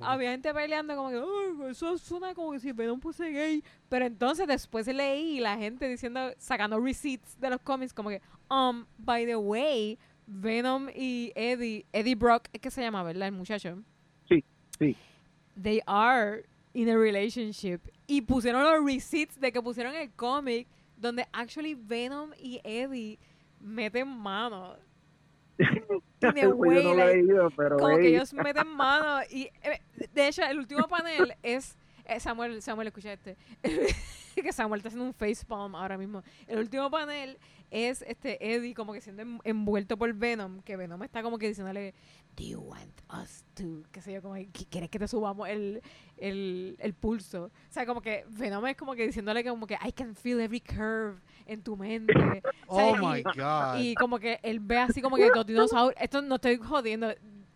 había gente peleando como que "Ay, eso suena como que si Venom fuese gay pero entonces después leí la gente diciendo sacando receipts de los cómics como que um by the way Venom y Eddie Eddie Brock es que se llama verdad el muchacho Sí, sí. they are in a relationship y pusieron los receipts de que pusieron el cómic donde actually Venom y Eddie meten mano way, no like, pero como que ellos meten mano y eh, de hecho el último panel es Eh, Samuel, Samuel, escucha este. que Samuel está haciendo un facepalm ahora mismo. El último panel es este Eddie como que siendo en- envuelto por Venom, que Venom está como que diciéndole, Do you want us to? qué sé yo, como que "¿Qui- ¿quieres que te subamos el, el, el pulso? O sea, como que Venom es como que diciéndole como que I can feel every curve en tu mente. Oh y- my God. Y como que él ve así como que dinosaurios. Esto no estoy jodiendo.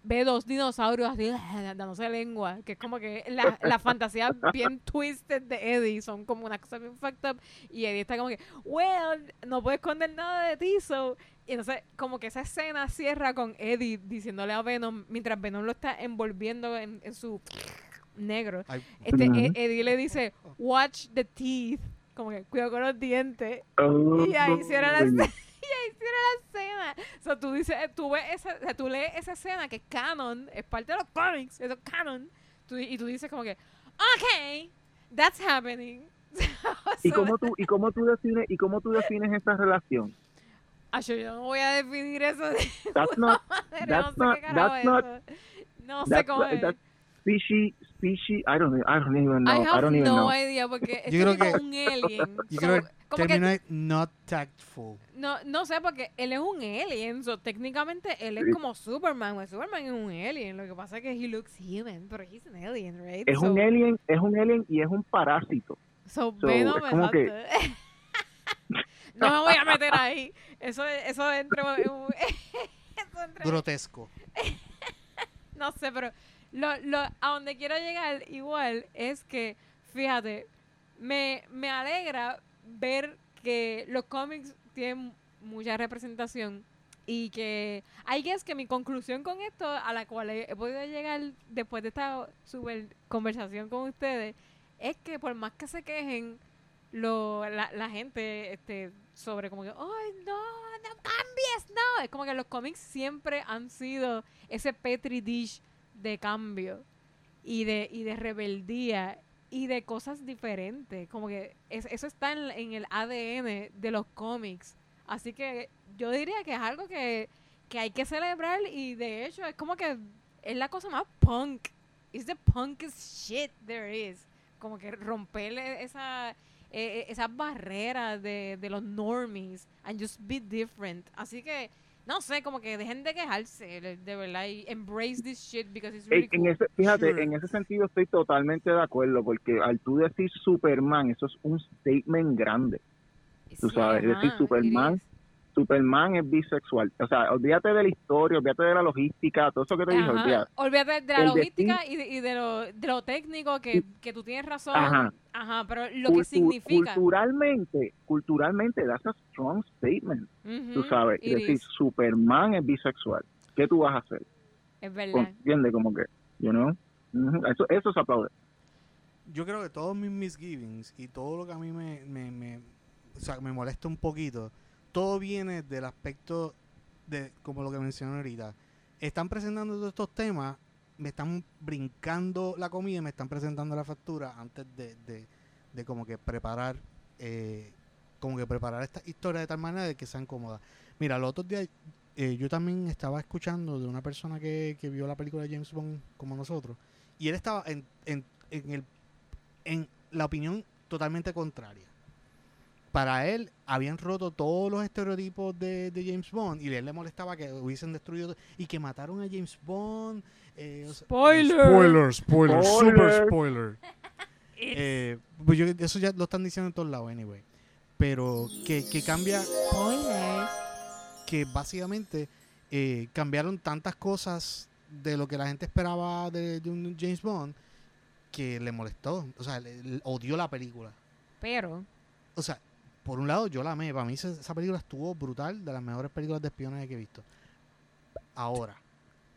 Ve dos dinosaurios así dándose lengua. Que es como que la, la fantasía bien twisted de Eddie son como una cosa bien fucked up. Y Eddie está como que, well, no puedo esconder nada de ti, so. Y entonces, como que esa escena cierra con Eddie diciéndole a Venom, mientras Venom lo está envolviendo en, en su negro. Este. E- Eddie le dice, watch the teeth. Como que, cuidado con los dientes. Oh, Y ahí hicieron la escena. Hicieron la escena. O sea, tú dices, eh, tú ves esa, o sea, tú lees esa escena que es canon, es parte de los cómics, eso es canon. Tú- y tú dices como que, ok, that's happening. ¿Y cómo tú y cómo tú defines y cómo tú defines esa relación? ah, yo no voy a definir eso de That's not That's no not- sé carajo that's not-. No sé cómo not- es. that's species I don't I don't even know. I I, have don't even no know. idea porque este creo tipo es que- un alien. Yo so, creo que que terminó not tactful. No, no sé, porque él es un alien. So, técnicamente él es Sí. como Superman. pues, Superman es un alien. Lo que pasa es que he looks human, pero he's an alien, right? Es so, un alien, es un alien y es un parásito. So, so, es como que- no me voy a meter ahí. Eso, eso entre... eso entre- Grotesco. no sé, pero lo, lo, a donde quiero llegar igual es que, fíjate, me, me alegra ver que los cómics tienen mucha representación y que hay que es que mi conclusión con esto a la cual he, podido llegar después de esta super conversación con ustedes es que por más que se quejen lo, la, la gente este, sobre como que, ay, no, no cambies, no. Es como que los cómics siempre han sido ese petri dish de cambio y de, y de rebeldía y de cosas diferentes. Como que es- eso está en, en el ADN de los cómics. Así que yo diría que es algo que, que hay que celebrar y de hecho es como que es la cosa más punk. It's the punkest shit there is. Como que romperle esa, eh, eh, esas barreras de, de los normies and just be different. Así que, no sé, como que dejen de quejarse, de, verdad, y embrace this shit because it's really En, en cool. ese, fíjate, Sure. en ese sentido estoy totalmente de acuerdo, porque al tú decir Superman, eso es un statement grande. tú Sí, sabes, es decir, Superman. Superman es bisexual. O sea, olvídate de la historia, olvídate de la logística, todo eso que te dije, Ajá, olvídate. Olvídate de la El logística y de, y de lo, de lo técnico que, que tú tienes razón. Ajá. Ajá, pero lo que significa. Culturalmente, culturalmente, that's a strong statement, tú sabes. Es decir, is. Superman es bisexual. ¿Qué tú vas a hacer? Es verdad. ¿Entiendes? Como que, you know? Eso, eso se aplaude. Yo creo que todos mis misgivings y todo lo que a mí me, me, me, o sea, me molesta un poquito, todo viene del aspecto de, como lo que mencioné ahorita. Están presentando todos estos temas, me están brincando la comida, y me están presentando la factura antes de, de, de como que preparar, eh, como que preparar esta historia de tal manera de que sean cómodas. Mira, los otros días eh, yo también estaba escuchando de una persona que, que vio la película de James Bond como nosotros, y él estaba en, en, en el en la opinión totalmente contraria. Para él habían roto todos los estereotipos de, de James Bond y a él le molestaba que hubiesen destruido y que mataron a James Bond. eh, o sea- Spoiler. Spoiler, spoiler, super Spoiler. spoiler. Eh, pues yo- eso ya lo están diciendo en todos lados, anyway. Pero que, que cambia, Spoilers. que básicamente eh, cambiaron tantas cosas de lo que la gente esperaba de, de un James Bond que le molestó. O sea, le- le odió la película. Pero, o sea, por un lado yo la amé, para mí esa, película estuvo brutal, de las mejores películas de espionaje que he visto. Ahora,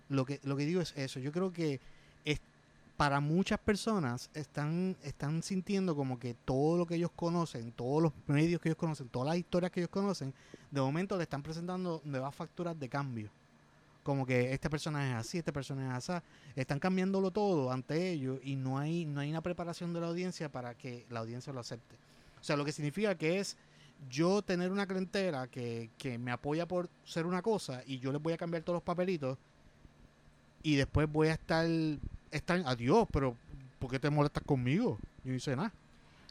lo que, digo es eso, yo creo que para muchas personas están, están sintiendo como que todo lo que ellos conocen, todos los medios que ellos conocen, todas las historias que ellos conocen, de momento le están presentando nuevas facturas de cambio. Como que este personaje es así, este personaje es así. Están cambiándolo todo ante ellos y no hay, no hay una preparación de la audiencia para que la audiencia lo acepte. O sea, lo que significa que es yo tener una clientela que, que me apoya por ser una cosa y yo les voy a cambiar todos los papelitos y después voy a estar, estar adiós, pero ¿por qué te molestas conmigo? Yo no hice nada.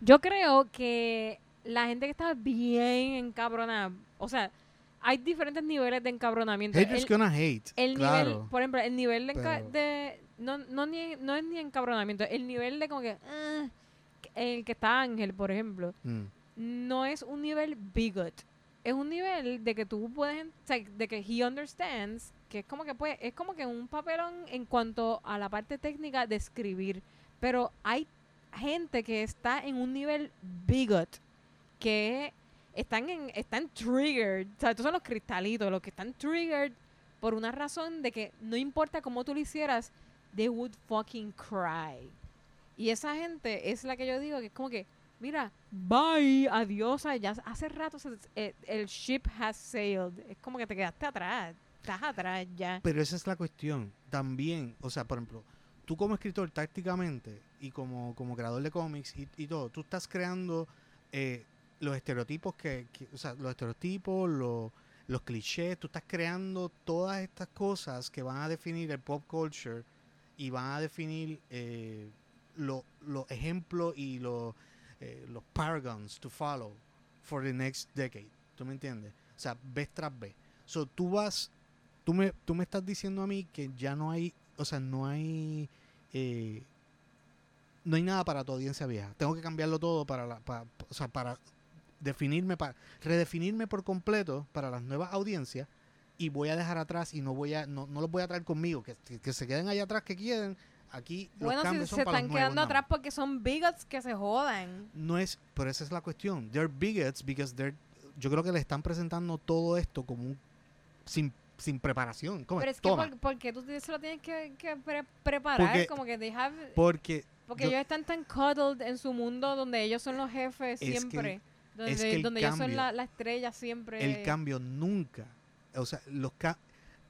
Yo creo que la gente que está bien encabronada, o sea, hay diferentes niveles de encabronamiento. Haters El- gonna hate, El claro. nivel, por ejemplo, el nivel de, de- no, no, ni, no es ni encabronamiento, el nivel de como que, ah, el que está Ángel, por ejemplo, Mm. no es un nivel bigot, es un nivel de que tú puedes, en- o sea, de que he understands, que es como que pues, es como que un papelón en cuanto a la parte técnica de escribir, pero hay gente que está en un nivel bigot, que están en, están triggered, o sea, estos son los cristalitos, los que están triggered por una razón de que no importa cómo tú lo hicieras, they would fucking cry. Y esa gente es la que yo digo que es como que, mira, bye, adiós, ya hace rato se- eh, el ship has sailed. Es como que te quedaste atrás, estás atrás ya. Pero esa es la cuestión. También, o sea, por ejemplo, tú como escritor tácticamente y como, como creador de cómics y, y todo, tú estás creando eh, los estereotipos que, que- o sea, los estereotipos, los, los clichés, tú estás creando todas estas cosas que van a definir el pop culture y van a definir eh, lo- los ejemplos y los, eh, los paragons to follow for the next decade. ¿Tú me entiendes? O sea, vez tras vez. So, tú vas tú me, tú me estás diciendo a mí que ya no hay, o sea, no hay, eh, no hay nada para tu audiencia vieja. Tengo que cambiarlo todo para, la, para, o sea, para definirme, para redefinirme por completo para las nuevas audiencias y voy a dejar atrás y no voy a, no, no los voy a traer conmigo, que, que se queden allá atrás que quieren. Aquí los Bueno, si son se para están los quedando atrás porque son bigots que se jodan. No es, pero esa es la cuestión. They're bigots because they're, yo creo que le están presentando todo esto como un, sin, sin preparación. ¿Cómo Pero es? que, Toma. por, porque tú se lo tienes que, que pre- preparar? Porque- como que they have- Porque porque yo- ellos están tan cuddled en su mundo donde ellos son los jefes que- siempre. donde es que el donde ellos son la, la estrella siempre. el cambio nunca, o sea, los ca-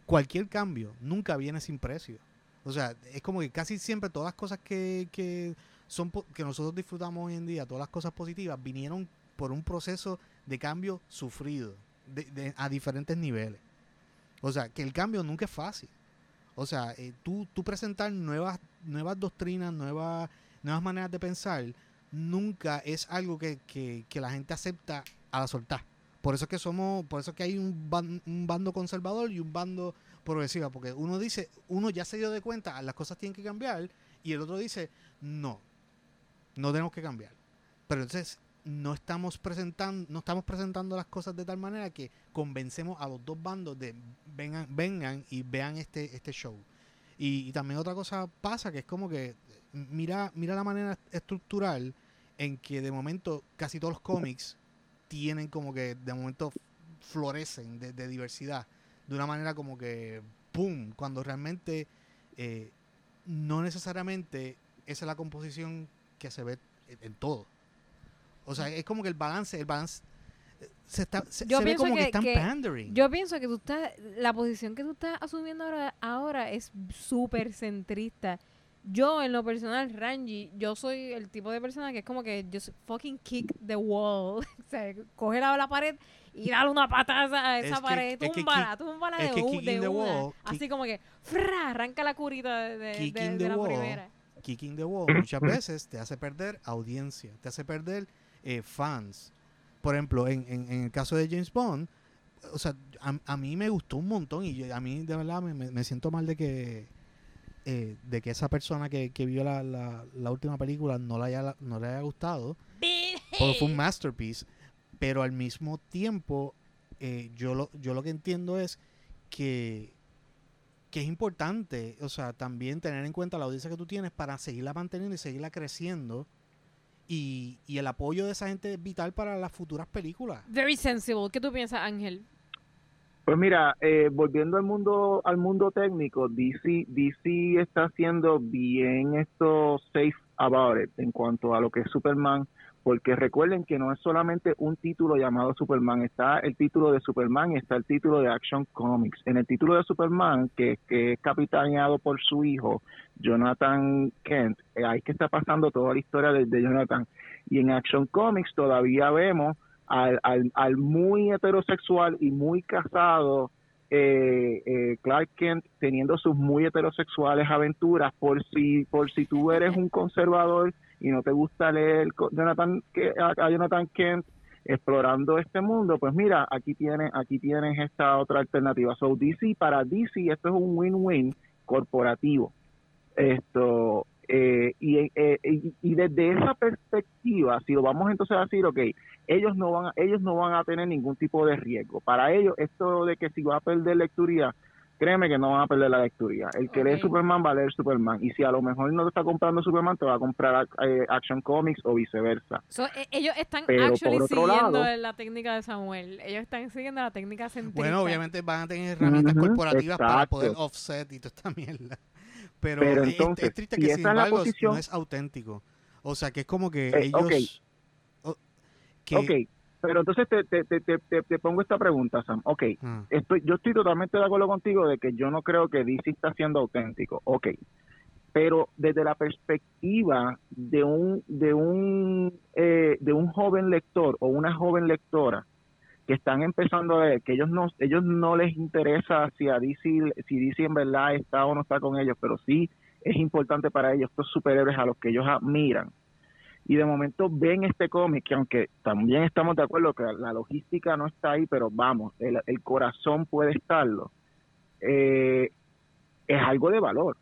cualquier cambio nunca viene sin precio. O sea, es como que casi siempre todas las cosas que, que son que nosotros disfrutamos hoy en día, todas las cosas positivas, vinieron por un proceso de cambio sufrido de- de- a diferentes niveles. O sea, que el cambio nunca es fácil. O sea, eh, tú, tú presentar nuevas, nuevas doctrinas, nuevas, nuevas maneras de pensar, nunca es algo que, que- que la gente acepta a la soltar. Por eso es que somos, por eso es que hay un bando conservador y un bando progresivo, porque uno dice, uno ya se dio de cuenta, las cosas tienen que cambiar, y el otro dice, no, no tenemos que cambiar. Pero entonces no estamos presentando, no estamos presentando las cosas de tal manera que convencemos a los dos bandos de vengan, vengan y vean este, este show. Y, y también otra cosa pasa que es como que mira, mira la manera estructural en que de momento casi todos los cómics tienen como que de momento florecen de, de diversidad de una manera como que ¡pum! cuando realmente eh, no necesariamente esa es la composición que se ve en, en todo. O sea, es como que el balance, el balance eh, se, está, se, Yo se ve como que, que- están pandering. Yo pienso que tú estás, la posición que tú estás asumiendo ahora, ahora es súper centrista. Yo, en lo personal, Ranji, yo soy el tipo de persona que es como que just fucking kick the wall. o sea, coge la, la pared y dale una patada a esa Es que- pared, es que túmbala, túmbala es de, que kicking de the una. wall, Así kick- como que, ¡fra! arranca la curita de, de- de- Kicking de the la wall. primera. Kicking the Wall muchas veces te hace perder audiencia, te hace perder eh, fans. Por ejemplo, en, en- en el caso de James Bond, o sea, a, a mí me gustó un montón y yo- a mí de verdad me, me- me siento mal de que eh, de que esa persona que, que vio la, la- la última película no le haya, no le haya gustado, porque fue un masterpiece, pero al mismo tiempo eh, yo, lo, yo lo que entiendo es que que es importante, o sea, también tener en cuenta la audiencia que tú tienes para seguirla manteniendo y seguirla creciendo. Y, y el apoyo de esa gente es vital para las futuras películas. Very sensible. ¿Qué tú piensas, Ángel? Pues mira, eh, volviendo al mundo al mundo técnico, DC DC está haciendo bien esto safe about it en cuanto a lo que es Superman, porque recuerden que no es solamente un título llamado Superman, está el título de Superman y está el título de Action Comics. En el título de Superman, que, es capitaneado por su hijo, Jonathan Kent, eh, ahí que está pasando toda la historia de, Jonathan. Y en Action Comics todavía vemos al, al, al muy heterosexual y muy casado eh, eh, Clark Kent teniendo sus muy heterosexuales aventuras por si por si tú eres un conservador y no te gusta leer Jonathan a, Jonathan Kent explorando este mundo pues mira aquí tienes aquí tienes esta otra alternativa. So DC para DC esto es un win-win corporativo. Esto eh, y, eh, y, y desde esa perspectiva si lo vamos entonces a decir ok ellos no van ellos no van a tener ningún tipo de riesgo. Para ellos esto de que si va a perder lecturía créeme que no van a perder la lecturía el que lee Ok. Superman va a leer Superman y si a lo mejor no te está comprando Superman te va a comprar eh, Action Comics o viceversa So, e- ellos están Pero, actually siguiendo lado- la técnica de Samuel. Ellos están siguiendo la técnica centrista. Bueno, obviamente van a tener herramientas corporativas para poder offset y toda esta mierda. Pero, Pero es- entonces, es, triste si que esa sin embargo posición- no es auténtico. O sea, que es como que Eh, ellos... ok. o- que- ok pero entonces te, te, te, te, te- pongo esta pregunta Sam. Ok Ah, estoy, yo estoy totalmente de acuerdo contigo de que yo no creo que DC está siendo auténtico, ok, pero desde la perspectiva de un de un eh, de un joven lector o una joven lectora que están empezando a ver que ellos no ellos no les interesa si a DC si DC en verdad está o no está con ellos, pero sí es importante para ellos estos superhéroes a los que ellos admiran y de momento ven este cómic que aunque también estamos de acuerdo que la logística no está ahí, pero vamos, el, el corazón puede estarlo, eh, es algo de valor,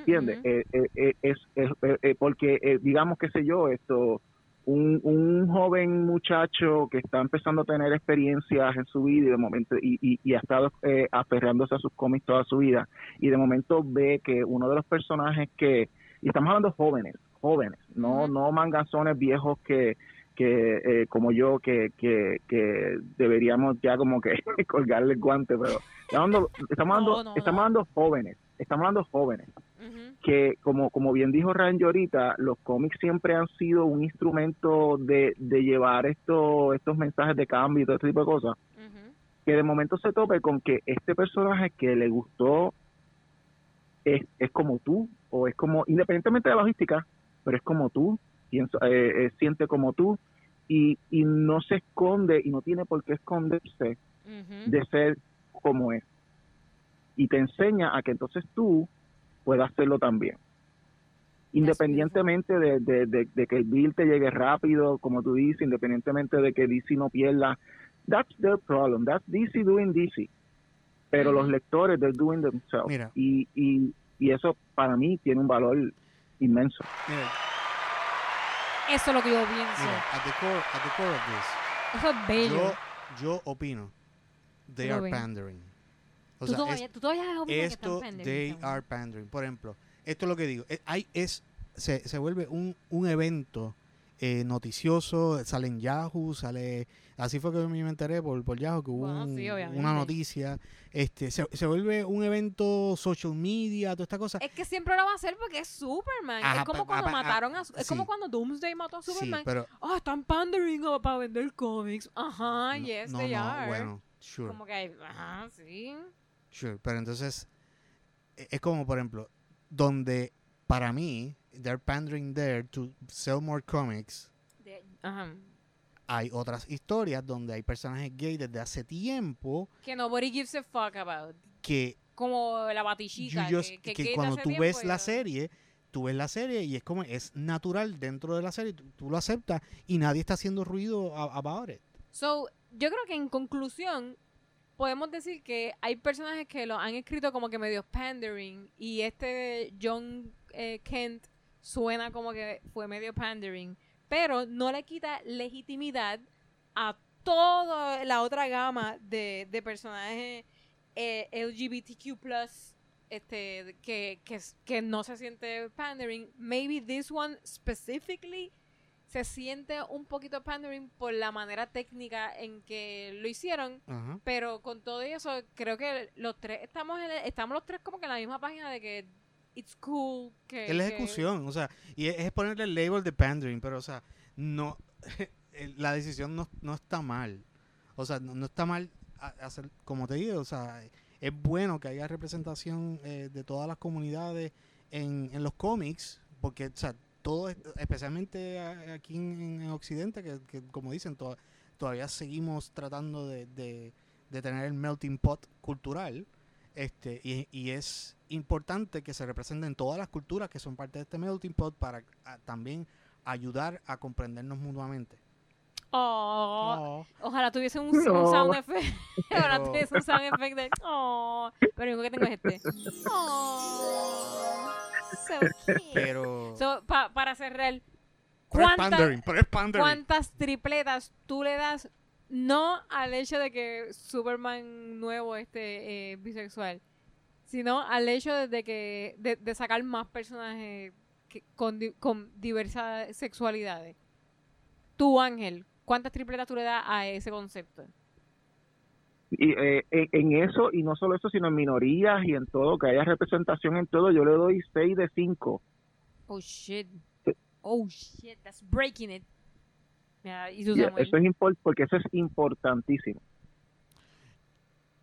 ¿entiendes? Eh, eh, eh, es, es- porque, digamos, qué sé yo, esto, un, un joven muchacho que está empezando a tener experiencias en su vida y de momento y, y, y ha estado eh, aferrándose a sus cómics toda su vida y de momento ve que uno de los personajes que y estamos hablando jóvenes jóvenes no no mangazones viejos que que eh, como yo que, que que deberíamos ya como que colgarle el guante pero estamos hablando, estamos hablando, No, no, estamos no. hablando jóvenes estamos hablando jóvenes que como, como bien dijo Randy ahorita, los cómics siempre han sido un instrumento de, de llevar esto, estos mensajes de cambio y todo este tipo de cosas, que de momento se tope con que este personaje que le gustó es, es como tú, o es como, independientemente de la logística, pero es como tú, piensa, eh, eh, siente como tú, y, y no se esconde, y no tiene por qué esconderse de ser como es. Y te enseña a que entonces tú puedas hacerlo también. Independientemente de, de, de- de que el bill te llegue rápido, como tú dices, independientemente de que DC no pierda, that's their problem, that's DC doing DC. Pero los lectores, they're doing themselves. Mira. Y, y, y eso para mí tiene un valor inmenso. mira, Eso es lo que yo pienso. mira, at the core, at the core of this, Eso es bello. yo, yo opino, they are pandering. O tú, sea, todavía, es- tú todavía opinas que esto están pendejos, they are pandering. Por ejemplo, esto es lo que digo. eh, Hay, es, se, se vuelve un, un evento eh, noticioso, sale en Yahoo, sale... Así fue que yo me enteré por, por Yahoo que hubo Bueno, un- sí, obviamente. una noticia. Este, se, se vuelve un evento social media, toda esta cosa. Es que siempre lo va a hacer porque es Superman. Ajá, es como pa- cuando pa- pa- mataron a... Es sí. como cuando Doomsday mató a Sí, Superman. pero... Oh, están pandering para vender cómics. Ajá, no, yes, no, they no, are. bueno, sure. Como que, ajá, sí. Sure, pero entonces e- es como, por ejemplo, donde para mí, they're pandering there to sell more comics. De- ajá. Hay otras historias donde hay personajes gay desde hace tiempo Que nobody gives a fuck about. que, Como la batichica. just- que, que, que cuando tú ves la serie, tú ves la serie y es como, es natural dentro de la serie, tú, tú lo aceptas y nadie está haciendo ruido about it. So, yo creo que en conclusión, podemos decir que hay personajes que lo han escrito como que medio pandering y este John eh, Kent suena como que fue medio pandering, pero no le quita legitimidad a toda la otra gama de, de personajes eh, LGBTQ+, este, que, que, que no se siente pandering. Maybe this one specifically se siente un poquito pandering por la manera técnica en que lo hicieron, pero con todo eso creo que los tres estamos en el- estamos los tres como que en la misma página de que it's cool que Es la que- ejecución, o sea, y es, es ponerle el label de pandering, pero, o sea, no, la decisión no, no está mal. O sea, no, no está mal hacer, como te digo, o sea, es bueno que haya representación eh, de todas las comunidades en, en los cómics, porque, o sea, todo, es- especialmente aquí en, en Occidente, que, que, como dicen, to- todavía seguimos tratando de, de- de tener el melting pot cultural. Este, y, y es importante que se representen todas las culturas que son parte de este melting pot para ah, también ayudar a comprendernos mutuamente. Oh, Oh, Ojalá tuviese un, un No. sound effect. Ojalá tuviese un sound effect de. Oh, pero lo único que tengo es este. Oh, so cute. pero, So, pa- para cerrar, ¿cuántas-. ¿cuántas tripletas tú le das? No al hecho de que Superman nuevo este eh, bisexual, sino al hecho de que de, de sacar más personajes que- con, con diversas sexualidades. Tú, Ángel, ¿cuántas tripletas tú le das a ese concepto? Y eh, en, eso, y no solo eso, sino en minorías y en todo, que haya representación en todo, yo le doy 6 de 5. Oh shit. Oh shit, that's breaking it. Mira, y tú, Y Samuel? eso es porque eso es importantísimo.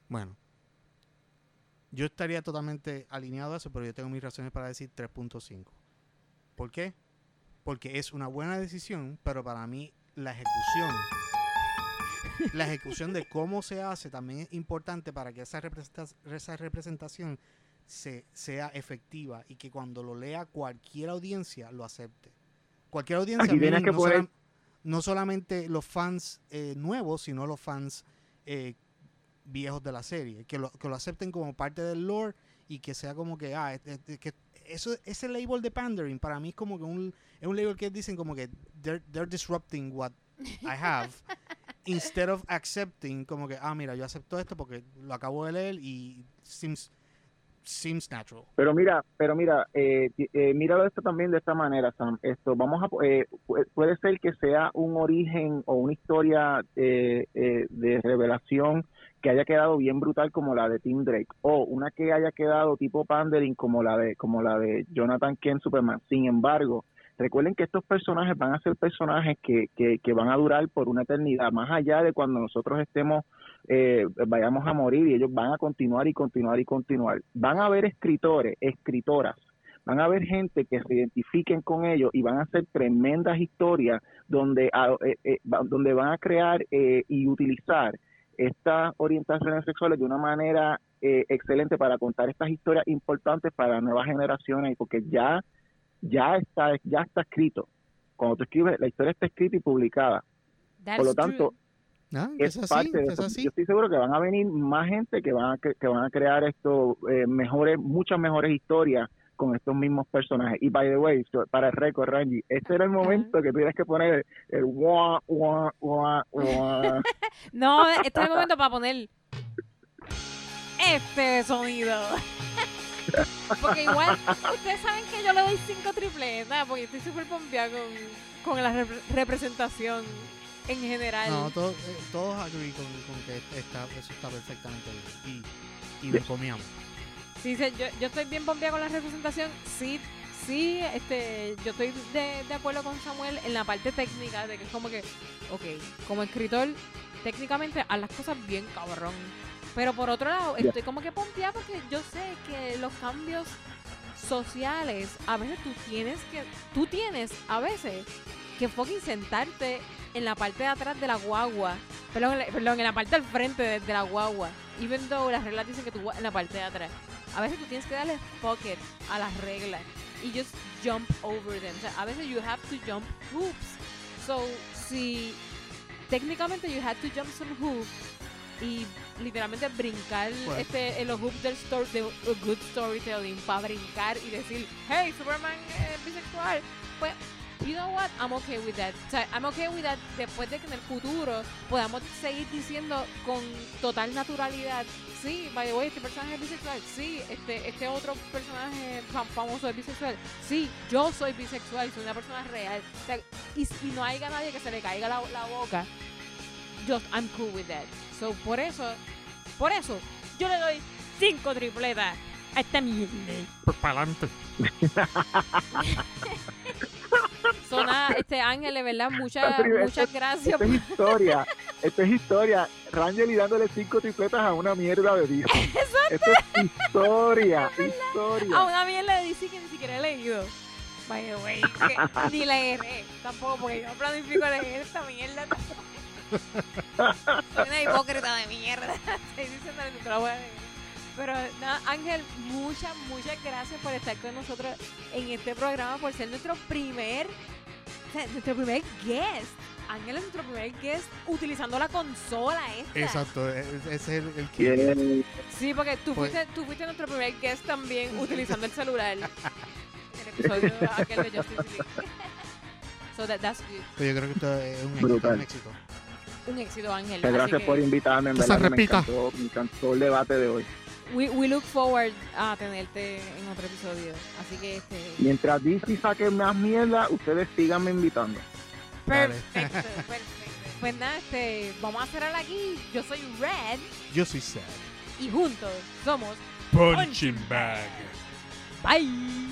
Bueno, yo estaría totalmente alineado a eso, pero yo tengo mis razones para decir 3.5. ¿Por qué? Porque es una buena decisión, pero para mí la ejecución, la ejecución de cómo se hace también es importante para que esa, esa representación se, sea efectiva y que cuando lo lea cualquier audiencia lo acepte. Cualquier audiencia, Aquí que no, no solamente los fans eh, nuevos, sino los fans eh, viejos de la serie, que lo, que lo acepten como parte del lore y que sea como que, ah, es- es- que eso, ese label de pandering para mí es como que un, es un label que dicen como que they're, they're disrupting what I have instead of accepting como que, ah, mira, yo acepto esto porque lo acabo de leer y seems, seems natural. Pero mira, pero mira, eh, eh, míralo esto también de esta manera, Sam. Esto, vamos a, eh, pu- puede ser que sea un origen o una historia eh, eh, de revelación que haya quedado bien brutal como la de Tim Drake o una que haya quedado tipo pandering como la de como la de Jonathan Kent Superman. Sin embargo, recuerden que estos personajes van a ser personajes que, que, que van a durar por una eternidad, más allá de cuando nosotros estemos eh, vayamos a morir y ellos van a continuar y continuar y continuar. Van a haber escritores, escritoras, van a haber gente que se identifiquen con ellos y van a hacer tremendas historias donde, eh, eh, donde van a crear eh, y utilizar estas orientaciones sexuales de una manera eh, excelente para contar estas historias importantes para nuevas generaciones y porque ya ya está ya está escrito cuando tú escribes la historia está escrita y publicada That's por lo tanto Ah, es, es así, parte de es eso. así. Yo estoy seguro que van a venir más gente que van a, que, que van a crear esto eh, mejores, muchas mejores historias con estos mismos personajes. Y by the way, so- para el récord, Rangy, este era el momento que tienes que poner el, el wah, wah, wah, wah. No, este es el momento para poner este sonido. Porque igual, ustedes saben que yo le doy cinco tripletas, porque estoy súper pompeada con, con la rep- representación en general. No, todos, eh, todos agree con, con que está, eso está perfectamente bien. Y, y lo comíamos. Sí, yo, yo estoy bien pompeada con la representación. Sí, sí, este, yo estoy de, de acuerdo con Samuel en la parte técnica, de que es como que, ok, como escritor, técnicamente haz las cosas bien cabrón. Pero por otro lado, estoy como que pompeada porque yo sé que los cambios sociales, a veces tú tienes que, tú tienes a veces que fucking sentarte en la parte de atrás de la guagua, perdón, en la- perdón, en la parte del frente de, de la guagua, even though las reglas dicen que tú en la parte de atrás. A veces tú tienes que darle pocket a las reglas y just jump over them. O sea, a veces you have to jump hoops. So, si técnicamente you had to jump some hoops y literalmente brincar Pues- este en los hoops del story, de good storytelling para brincar y decir, hey, Superman es bisexual. Pues, you know what, I'm okay with that. O sea, I'm okay with that después de que en el futuro podamos seguir diciendo con total naturalidad, sí, by the way, este personaje es bisexual, sí, este, este otro personaje fam- famoso es bisexual, sí, yo soy bisexual, soy una persona real. O sea, y si no haya nadie que se le caiga la, la boca, just I'm cool with that. So, por eso, por eso, yo le doy cinco tripletas a esta mierda. Para adelante. Sona, este Ángel, de verdad, muchas, Pero muchas gracias. Esto es historia, esto es historia. Rangel dándole cinco tripletas a una mierda de disco. Esto es historia, historia. A una mierda de DC que ni siquiera he leído. By the way, que ni leeré tampoco, porque yo no planifico leer esta mierda. Soy una hipócrita de mierda. Estoy diciendo que nunca la voy a leer. Pero nada, Ángel, muchas, muchas gracias por estar con nosotros en este programa, por ser nuestro primer, nuestro primer guest. Ángel es nuestro primer guest utilizando la consola esta. Exacto, e- e- ese es el, el que... Sí, porque tú Pues- fuiste, tú fuiste nuestro primer guest también utilizando el celular. el episodio aquel de so that, that's good. Pero yo creo que esto es un éxito, un éxito. Un éxito, Ángel. gracias que por invitarme, en se verdad que me repita. encantó, me encantó el debate de hoy. We, we look forward a tenerte en otro episodio. Así que este. Mientras DC saque más mierda, ustedes síganme invitando. Perfecto, perfecto. Pues nada, este, vamos a cerrar aquí. Yo soy Red Yo soy sad. y juntos somos Punching bag. Bye.